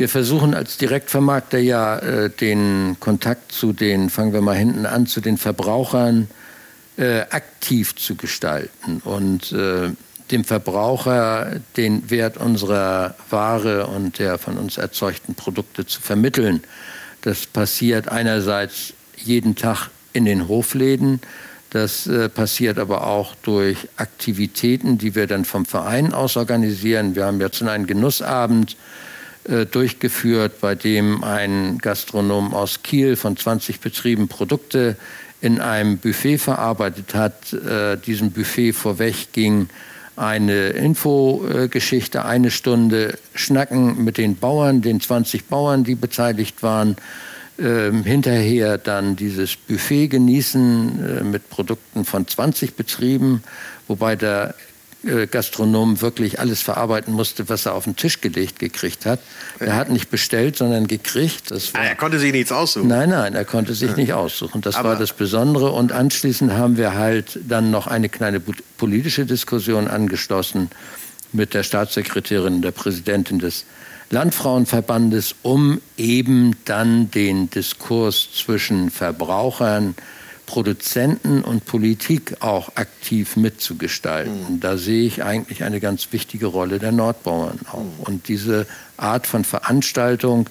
Wir versuchen als Direktvermarkter ja äh, den Kontakt zu den, fangen wir mal hinten an, zu den Verbrauchern äh, aktiv zu gestalten und äh, dem Verbraucher den Wert unserer Ware und der von uns erzeugten Produkte zu vermitteln. Das passiert einerseits jeden Tag in den Hofläden, das äh, passiert aber auch durch Aktivitäten, die wir dann vom Verein aus organisieren. Wir haben jetzt einen Genussabend durchgeführt, bei dem ein Gastronom aus Kiel von 20 Betrieben Produkte in einem Buffet verarbeitet hat. Äh, diesem Buffet vorweg ging eine Infogeschichte, eine Stunde Schnacken mit den Bauern, den 20 Bauern, die beteiligt waren. Ähm, hinterher dann dieses Buffet genießen äh, mit Produkten von 20 Betrieben, wobei der äh, Gastronom wirklich alles verarbeiten musste, was er auf den Tisch gelegt gekriegt hat. Er hat nicht bestellt, sondern gekriegt. Das war, ah, er konnte sich nichts aussuchen. Nein, nein, er konnte sich nicht aussuchen. Das Aber war das Besondere. Und anschließend haben wir halt dann noch eine kleine politische Diskussion angeschlossen mit der Staatssekretärin, der Präsidentin des Landfrauenverbandes, um eben dann den Diskurs zwischen Verbrauchern, Produzenten und Politik auch aktiv mitzugestalten. Mhm. Da sehe ich eigentlich eine ganz wichtige Rolle der Nordbauern auch. Mhm. Und diese Art von Veranstaltung,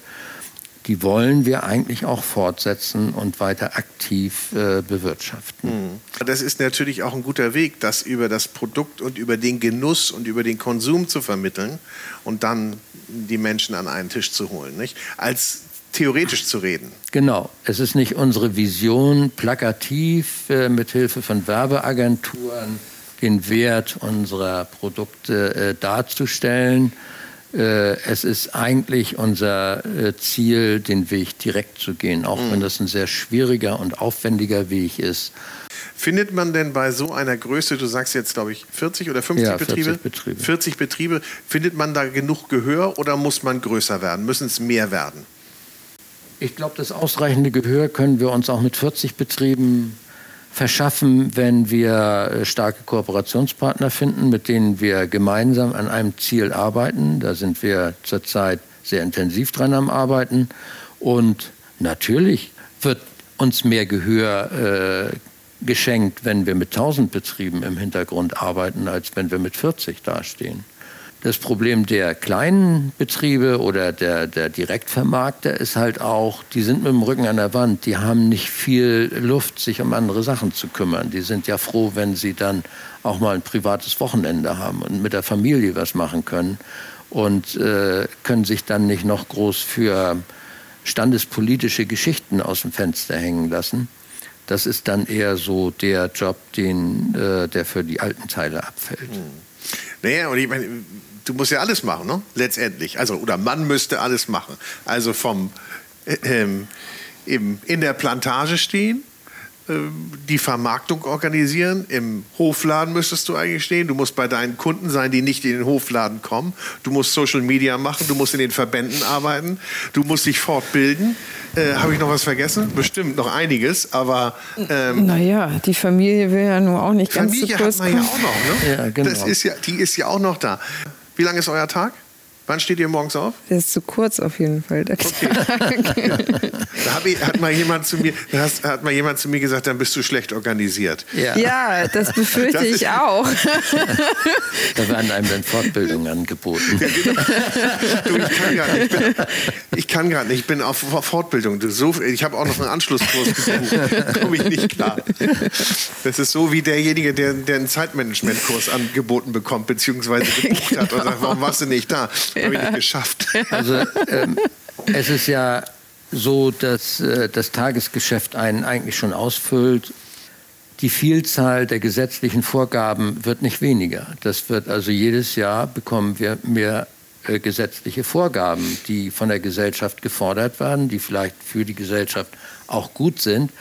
die wollen wir eigentlich auch fortsetzen und weiter aktiv äh, bewirtschaften. Mhm. Das ist natürlich auch ein guter Weg, das über das Produkt und über den Genuss und über den Konsum zu vermitteln und dann die Menschen an einen Tisch zu holen. Nicht? Als theoretisch zu reden. Genau. Es ist nicht unsere Vision, plakativ äh, mit Hilfe von Werbeagenturen den Wert unserer Produkte äh, darzustellen. Äh, es ist eigentlich unser äh, Ziel, den Weg direkt zu gehen, auch mhm. wenn das ein sehr schwieriger und aufwendiger Weg ist. Findet man denn bei so einer Größe, du sagst jetzt, glaube ich, 40 oder 50 ja, Betriebe? 40 Betriebe. 40 Betriebe. Findet man da genug Gehör oder muss man größer werden? Müssen es mehr werden? Ich glaube, das ausreichende Gehör können wir uns auch mit 40 Betrieben verschaffen, wenn wir äh, starke Kooperationspartner finden, mit denen wir gemeinsam an einem Ziel arbeiten. Da sind wir zurzeit sehr intensiv dran am Arbeiten. Und natürlich wird uns mehr Gehör äh, geschenkt, wenn wir mit 1000 Betrieben im Hintergrund arbeiten, als wenn wir mit 40 dastehen. Das Problem der kleinen Betriebe oder der, der Direktvermarkter ist halt auch, die sind mit dem Rücken an der Wand, die haben nicht viel Luft, sich um andere Sachen zu kümmern. Die sind ja froh, wenn sie dann auch mal ein privates Wochenende haben und mit der Familie was machen können und äh, können sich dann nicht noch groß für standespolitische Geschichten aus dem Fenster hängen lassen. Das ist dann eher so der Job, den, äh, der für die alten Teile abfällt. Hm. Naja, und ich meine, du musst ja alles machen, ne? letztendlich. Also, oder man müsste alles machen. Also vom äh, ähm, eben in der Plantage stehen, äh, die Vermarktung organisieren. Im Hofladen müsstest du eigentlich stehen. Du musst bei deinen Kunden sein, die nicht in den Hofladen kommen. Du musst Social Media machen. Du musst in den Verbänden arbeiten. Du musst dich fortbilden. Äh, Habe ich noch was vergessen? Bestimmt noch einiges, aber. Ähm, naja, die Familie will ja nur auch nicht ganz Familie zu kurz hat man ja auch noch, ne? Ja, genau. Das ist ja, die ist ja auch noch da. Wie lang ist euer Tag? Wann steht ihr morgens auf? Der ist zu kurz auf jeden Fall. Der okay. da ich, hat, mal jemand zu mir, hast, hat mal jemand zu mir gesagt, dann bist du schlecht organisiert. Ja, ja das befürchte das ich auch. da werden einem dann Fortbildungen angeboten. Ja, genau. du, ich kann gerade nicht. Ich bin auf Fortbildung. So, ich habe auch noch einen Anschlusskurs gesucht. komme ich nicht klar. Das ist so wie derjenige, der, der einen Zeitmanagementkurs angeboten bekommt, beziehungsweise gebucht hat und sagt, warum warst du nicht da? Habe ich nicht geschafft. Also ähm, es ist ja so, dass äh, das Tagesgeschäft einen eigentlich schon ausfüllt. Die Vielzahl der gesetzlichen Vorgaben wird nicht weniger. Das wird also jedes Jahr bekommen wir mehr äh, gesetzliche Vorgaben, die von der Gesellschaft gefordert werden, die vielleicht für die Gesellschaft auch gut sind,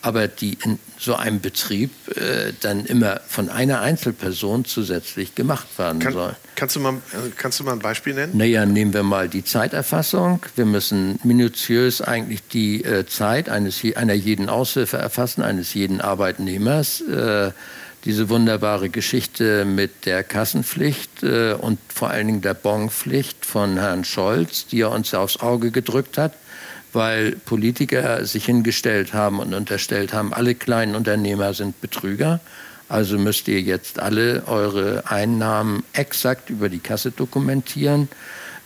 aber die in so einem Betrieb äh, dann immer von einer Einzelperson zusätzlich gemacht werden Kann, sollen. Kannst du, mal, äh, kannst du mal ein Beispiel nennen? Naja, nehmen wir mal die Zeiterfassung. Wir müssen minutiös eigentlich die äh, Zeit eines, einer jeden Aushilfe erfassen, eines jeden Arbeitnehmers. Äh, diese wunderbare Geschichte mit der Kassenpflicht äh, und vor allen Dingen der Bonpflicht von Herrn Scholz, die er uns aufs Auge gedrückt hat weil Politiker sich hingestellt haben und unterstellt haben, alle kleinen Unternehmer sind Betrüger. Also müsst ihr jetzt alle eure Einnahmen exakt über die Kasse dokumentieren.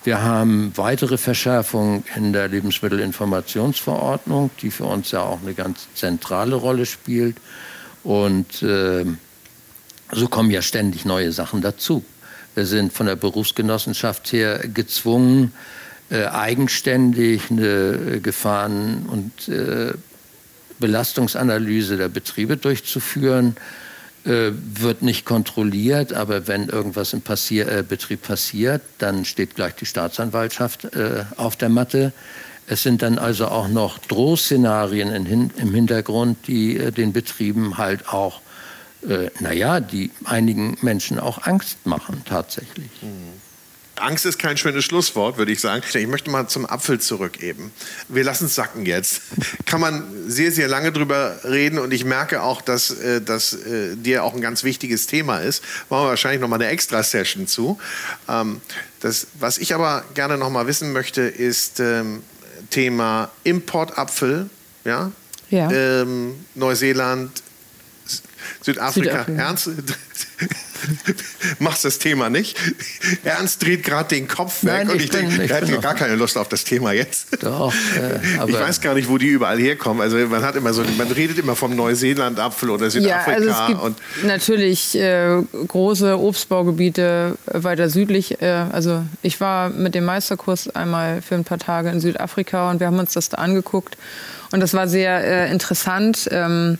Wir haben weitere Verschärfungen in der Lebensmittelinformationsverordnung, die für uns ja auch eine ganz zentrale Rolle spielt. Und äh, so kommen ja ständig neue Sachen dazu. Wir sind von der Berufsgenossenschaft her gezwungen, äh, eigenständig eine Gefahren- und äh, Belastungsanalyse der Betriebe durchzuführen. Äh, wird nicht kontrolliert, aber wenn irgendwas im Passier, äh, Betrieb passiert, dann steht gleich die Staatsanwaltschaft äh, auf der Matte. Es sind dann also auch noch Drohszenarien in, im Hintergrund, die äh, den Betrieben halt auch, naja, die einigen Menschen auch Angst machen tatsächlich. Mhm. Angst ist kein schönes Schlusswort, würde ich sagen. Ich möchte mal zum Apfel zurück eben. Wir lassen es sacken jetzt. Kann man sehr, sehr lange drüber reden und ich merke auch, dass äh, das äh, dir auch ein ganz wichtiges Thema ist. Machen wir wahrscheinlich noch mal eine Extra-Session zu. Ähm, das, was ich aber gerne noch mal wissen möchte, ist ähm, Thema Importapfel. Ja? Ja. Ähm, Neuseeland, Südafrika. Südafrika. Ernst? Machst das Thema nicht? Ernst dreht gerade den Kopf weg Nein, und ich, ich denke, er hat gar keine Lust auf das Thema jetzt. Doch. Äh, ich weiß gar nicht, wo die überall herkommen. Also man hat immer so, man redet immer vom Neuseeland-Apfel oder Südafrika. Ja, also es gibt und natürlich äh, große Obstbaugebiete weiter südlich. Äh, also ich war mit dem Meisterkurs einmal für ein paar Tage in Südafrika und wir haben uns das da angeguckt und das war sehr äh, interessant. Ähm,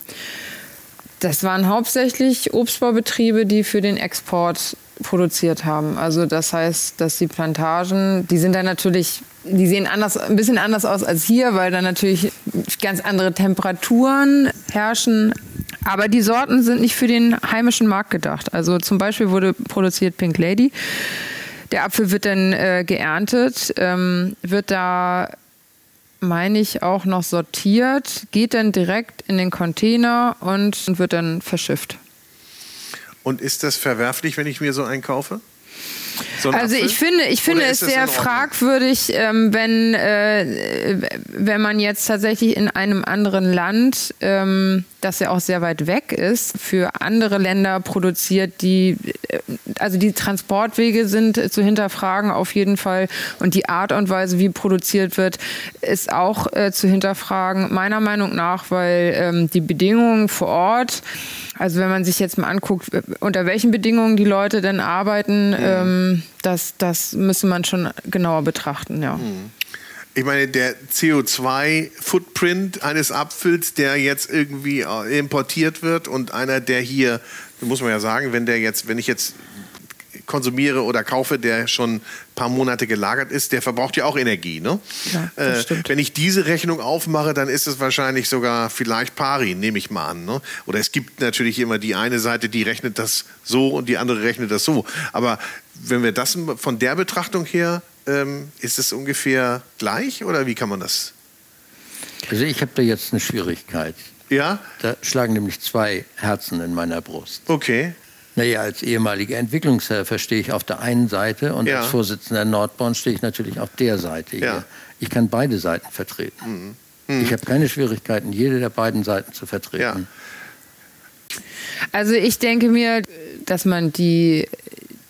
das waren hauptsächlich Obstbaubetriebe, die für den Export produziert haben. Also das heißt, dass die Plantagen, die sind dann natürlich, die sehen anders, ein bisschen anders aus als hier, weil da natürlich ganz andere Temperaturen herrschen. Aber die Sorten sind nicht für den heimischen Markt gedacht. Also zum Beispiel wurde produziert Pink Lady. Der Apfel wird dann äh, geerntet, ähm, wird da meine ich, auch noch sortiert, geht dann direkt in den Container und wird dann verschifft. Und ist das verwerflich, wenn ich mir so einkaufe? So Also Apfel? ich finde, ich finde es sehr fragwürdig, ähm, wenn, äh, wenn man jetzt tatsächlich in einem anderen Land, ähm, das ja auch sehr weit weg ist, für andere Länder produziert, die, äh, also die Transportwege sind zu hinterfragen auf jeden Fall und die Art und Weise, wie produziert wird, ist auch äh, zu hinterfragen, meiner Meinung nach, weil ähm, die Bedingungen vor Ort, also wenn man sich jetzt mal anguckt, unter welchen Bedingungen die Leute denn arbeiten, ähm, das, das müsste man schon genauer betrachten, ja. Ich meine, der CO2-Footprint eines Apfels, der jetzt irgendwie äh, importiert wird und einer, der hier, muss man ja sagen, wenn der jetzt, wenn ich jetzt konsumiere oder kaufe, der schon ein paar Monate gelagert ist, der verbraucht ja auch Energie. Ne? Ja, das äh, stimmt. wenn ich diese Rechnung aufmache, dann ist es wahrscheinlich sogar vielleicht pari, nehme ich mal an. Ne? Oder es gibt natürlich immer die eine Seite, die rechnet das so und die andere rechnet das so. Aber wenn wir das von der Betrachtung her, ähm, ist es ungefähr gleich oder wie kann man das? Also ich habe da jetzt eine Schwierigkeit. Ja, Da schlagen nämlich zwei Herzen in meiner Brust. okay. Naja, als ehemaliger Entwicklungshelfer stehe ich auf der einen Seite und Ja. als Vorsitzender Nordborn stehe ich natürlich auf der Seite hier. Ja. Mhm. Ich kann beide Seiten vertreten. Ich habe keine Schwierigkeiten, jede der beiden Seiten zu vertreten. Ja. Also ich denke mir, dass man die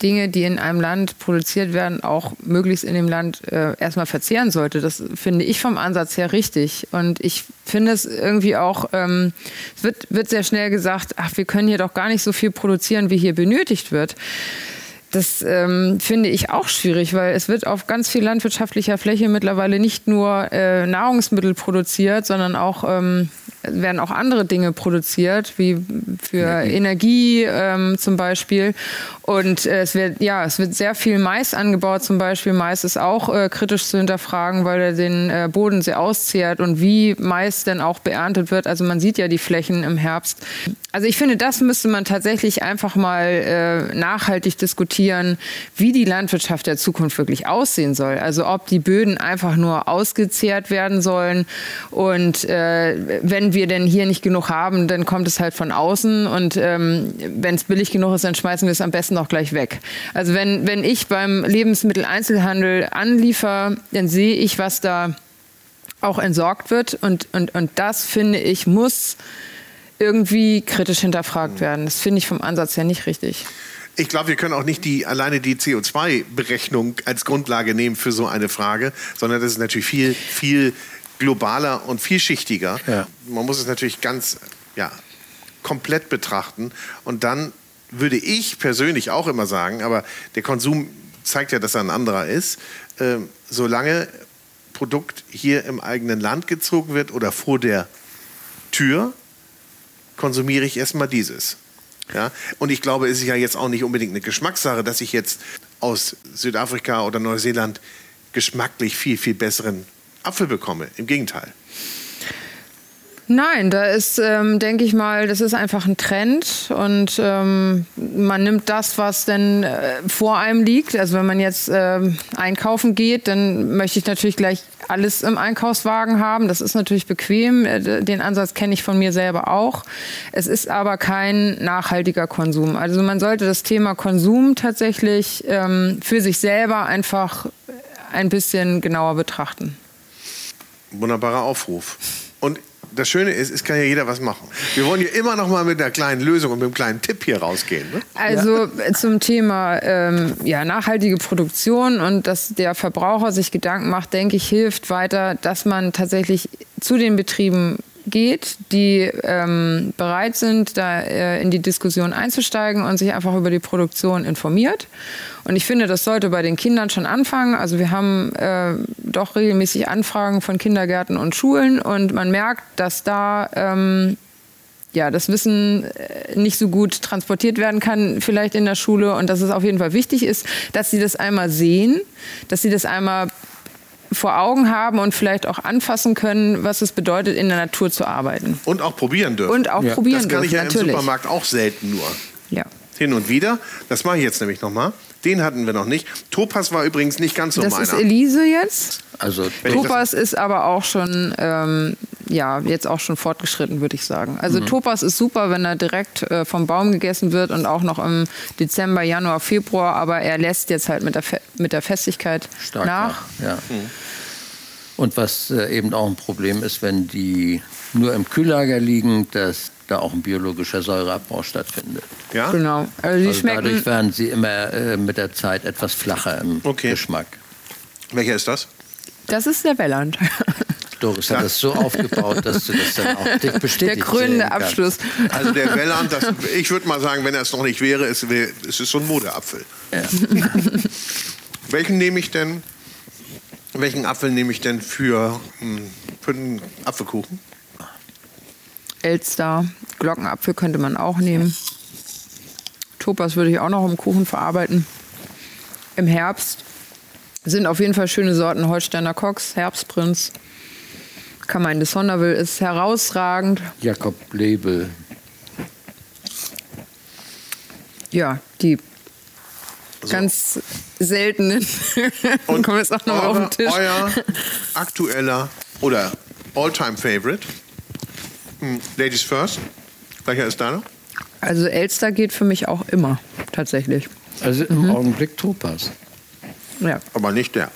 Dinge, die in einem Land produziert werden, auch möglichst in dem Land äh, erstmal verzehren sollte. Das finde ich vom Ansatz her richtig. Und ich finde es irgendwie auch, ähm, es wird, wird sehr schnell gesagt, ach, wir können hier doch gar nicht so viel produzieren, wie hier benötigt wird. Das ähm, finde ich auch schwierig, weil es wird auf ganz viel landwirtschaftlicher Fläche mittlerweile nicht nur äh, Nahrungsmittel produziert, sondern auch ähm, werden auch andere Dinge produziert, wie für Energie ähm, zum Beispiel. Und äh, es wird ja, es wird sehr viel Mais angebaut zum Beispiel. Mais ist auch äh, kritisch zu hinterfragen, weil er den äh, Boden sehr auszehrt und wie Mais denn auch beerntet wird. Also man sieht ja die Flächen im Herbst. Also ich finde, das müsste man tatsächlich einfach mal äh, nachhaltig diskutieren, wie die Landwirtschaft der Zukunft wirklich aussehen soll. Also ob die Böden einfach nur ausgezehrt werden sollen und äh, wir denn hier nicht genug haben, dann kommt es halt von außen und ähm, wenn es billig genug ist, dann schmeißen wir es am besten auch gleich weg. Also wenn, wenn ich beim Lebensmitteleinzelhandel anliefer, dann sehe ich, was da auch entsorgt wird und, und, und das finde ich muss irgendwie kritisch hinterfragt werden. Das finde ich vom Ansatz her nicht richtig. Ich glaube, wir können auch nicht die, alleine die CO2-Berechnung als Grundlage nehmen für so eine Frage, sondern das ist natürlich viel, viel globaler und vielschichtiger. Ja. Man muss es natürlich ganz ja, komplett betrachten. Und dann würde ich persönlich auch immer sagen, aber der Konsum zeigt ja, dass er ein anderer ist, ähm, solange Produkt hier im eigenen Land gezogen wird oder vor der Tür, konsumiere ich erstmal dieses. Ja? Und ich glaube, es ist ja jetzt auch nicht unbedingt eine Geschmackssache, dass ich jetzt aus Südafrika oder Neuseeland geschmacklich viel, viel besseren Apfel bekomme. Im Gegenteil. Nein, da ist, ähm, denke ich mal, das ist einfach ein Trend und ähm, man nimmt das, was denn äh, vor einem liegt. Also wenn man jetzt ähm, einkaufen geht, dann möchte ich natürlich gleich alles im Einkaufswagen haben. Das ist natürlich bequem. Äh, Den Ansatz kenne ich von mir selber auch. Es ist aber kein nachhaltiger Konsum. Also man sollte das Thema Konsum tatsächlich ähm, für sich selber einfach ein bisschen genauer betrachten. Wunderbarer Aufruf. Und das Schöne ist, es kann ja jeder was machen. Wir wollen ja immer noch mal mit einer kleinen Lösung und mit einem kleinen Tipp hier rausgehen. Ne? Also zum Thema ähm, ja, nachhaltige Produktion und dass der Verbraucher sich Gedanken macht, denke ich, hilft weiter, dass man tatsächlich zu den Betrieben geht, die ähm, bereit sind, da äh, in die Diskussion einzusteigen und sich einfach über die Produktion informiert. Und ich finde, das sollte bei den Kindern schon anfangen. Also wir haben äh, doch regelmäßig Anfragen von Kindergärten und Schulen und man merkt, dass da ähm, ja, das Wissen äh, nicht so gut transportiert werden kann, vielleicht in der Schule. Und dass es auf jeden Fall wichtig ist, dass sie das einmal sehen, dass sie das einmal vor Augen haben und vielleicht auch anfassen können, was es bedeutet, in der Natur zu arbeiten. Und auch probieren dürfen. Und auch Ja. probieren das kann dürfen, ich ja natürlich. im Supermarkt auch selten nur. Ja. Hin und wieder. Das mache ich jetzt nämlich noch mal. Den hatten wir noch nicht. Topas war übrigens nicht ganz so Das meiner. ist Elise jetzt. Also das- Topas ist aber auch schon ähm, ja, jetzt auch schon fortgeschritten, würde ich sagen. Also mhm. Topas ist super, wenn er direkt äh, vom Baum gegessen wird und auch noch im Dezember, Januar, Februar, aber er lässt jetzt halt mit der, Fe mit der Festigkeit Stark nach. nach. Ja. Mhm. Und was äh, eben auch ein Problem ist, wenn die nur im Kühllager liegen, dass da auch ein biologischer Säureabbau stattfindet. Ja, genau. Also, die also schmecken dadurch werden sie immer äh, mit der Zeit etwas flacher im okay. Geschmack. Welcher ist das? Das ist der Welland. Doris hat das so aufgebaut, dass du das dann auch dich bestätigt Der krönende Abschluss. Also der Welland, das, ich würde mal sagen, wenn er es noch nicht wäre, es, wär, es ist so ein Modeapfel. Ja. Welchen nehme ich denn? Welchen Apfel nehme ich denn für, hm, für einen Apfelkuchen? Elster, Glockenapfel könnte man auch nehmen. Topas würde ich auch noch im Kuchen verarbeiten. Im Herbst sind auf jeden Fall schöne Sorten. Holsteiner Cox, Herbstprinz, Kammein de Sonderville ist herausragend. Jakob Lebel. Ja, die so. ganz seltenen. Und kommen jetzt auch noch eure, auf den Tisch. Euer aktueller oder Alltime favorite hm, Ladies first. Welcher ist da noch? Also Elster geht für mich auch immer, tatsächlich. Also im mhm. Augenblick Topas. Ja. Aber nicht der.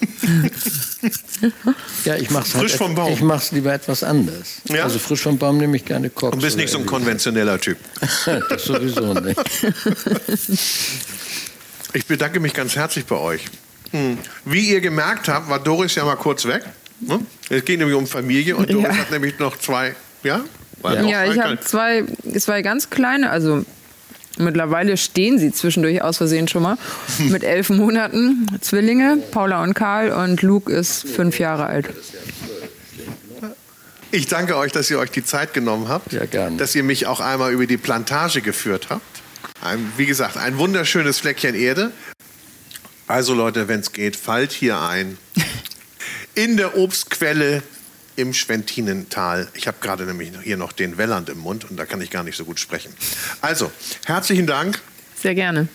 ja, ich mache es halt vom Baum. Ich mache es lieber etwas anders. Ja? Also frisch vom Baum nehme ich gerne Koks. Du bist nicht so ein konventioneller Typ. das sowieso nicht. Ich bedanke mich ganz herzlich bei euch. Hm. Wie ihr gemerkt habt, war Doris ja mal kurz weg. Hm? Es geht nämlich um Familie und Doris ja. hat nämlich noch zwei ja? ja, ja ich habe zwei, zwei ganz kleine, also mittlerweile stehen sie zwischendurch aus Versehen schon mal, mit elf Monaten, Zwillinge, Paula und Karl und Luke ist fünf Jahre alt. Ich danke euch, dass ihr euch die Zeit genommen habt. Ja, gerne. Dass ihr mich auch einmal über die Plantage geführt habt. Ein, wie gesagt, ein wunderschönes Fleckchen Erde. Also Leute, wenn es geht, fallt hier ein. In der Obstquelle im Schwentinental. Ich habe gerade nämlich hier noch den Welland im Mund und da kann ich gar nicht so gut sprechen. Also, herzlichen Dank. Sehr gerne.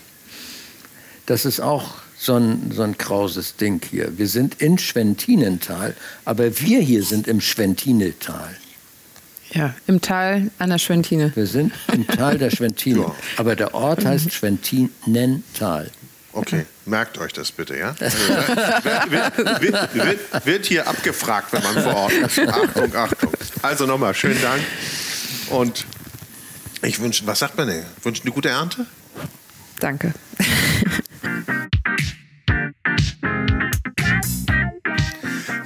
Das ist auch so ein, so ein krauses Ding hier. Wir sind in Schwentinental, aber wir hier sind im Schwentinetal. Ja, im Tal an der Schwentine. Wir sind im Tal der Schwentine. Ja. Aber der Ort heißt Schwentinental. Okay, merkt euch das bitte, ja? Also, wird, wird, wird, wird, hier abgefragt, wenn man vor Ort ist. Achtung, Achtung. Also nochmal, schönen Dank. Und ich wünsche, was sagt man denn? Wünsche eine gute Ernte? Danke.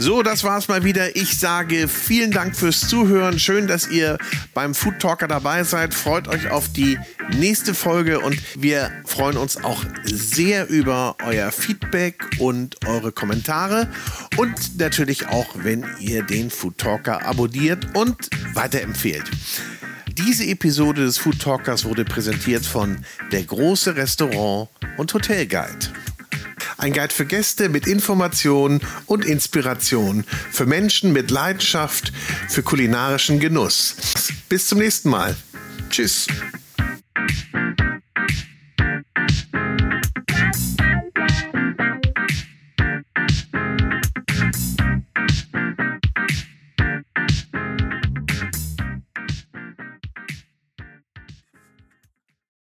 So, das war's mal wieder. Ich sage vielen Dank fürs Zuhören. Schön, dass ihr beim Food Talker dabei seid. Freut euch auf die nächste Folge und wir freuen uns auch sehr über euer Feedback und eure Kommentare und natürlich auch, wenn ihr den Food Talker abonniert und weiterempfehlt. Diese Episode des Food Talkers wurde präsentiert von der große Restaurant und Hotel Guide. Ein Guide für Gäste mit Informationen und Inspiration. Für Menschen mit Leidenschaft für kulinarischen Genuss. Bis zum nächsten Mal. Tschüss.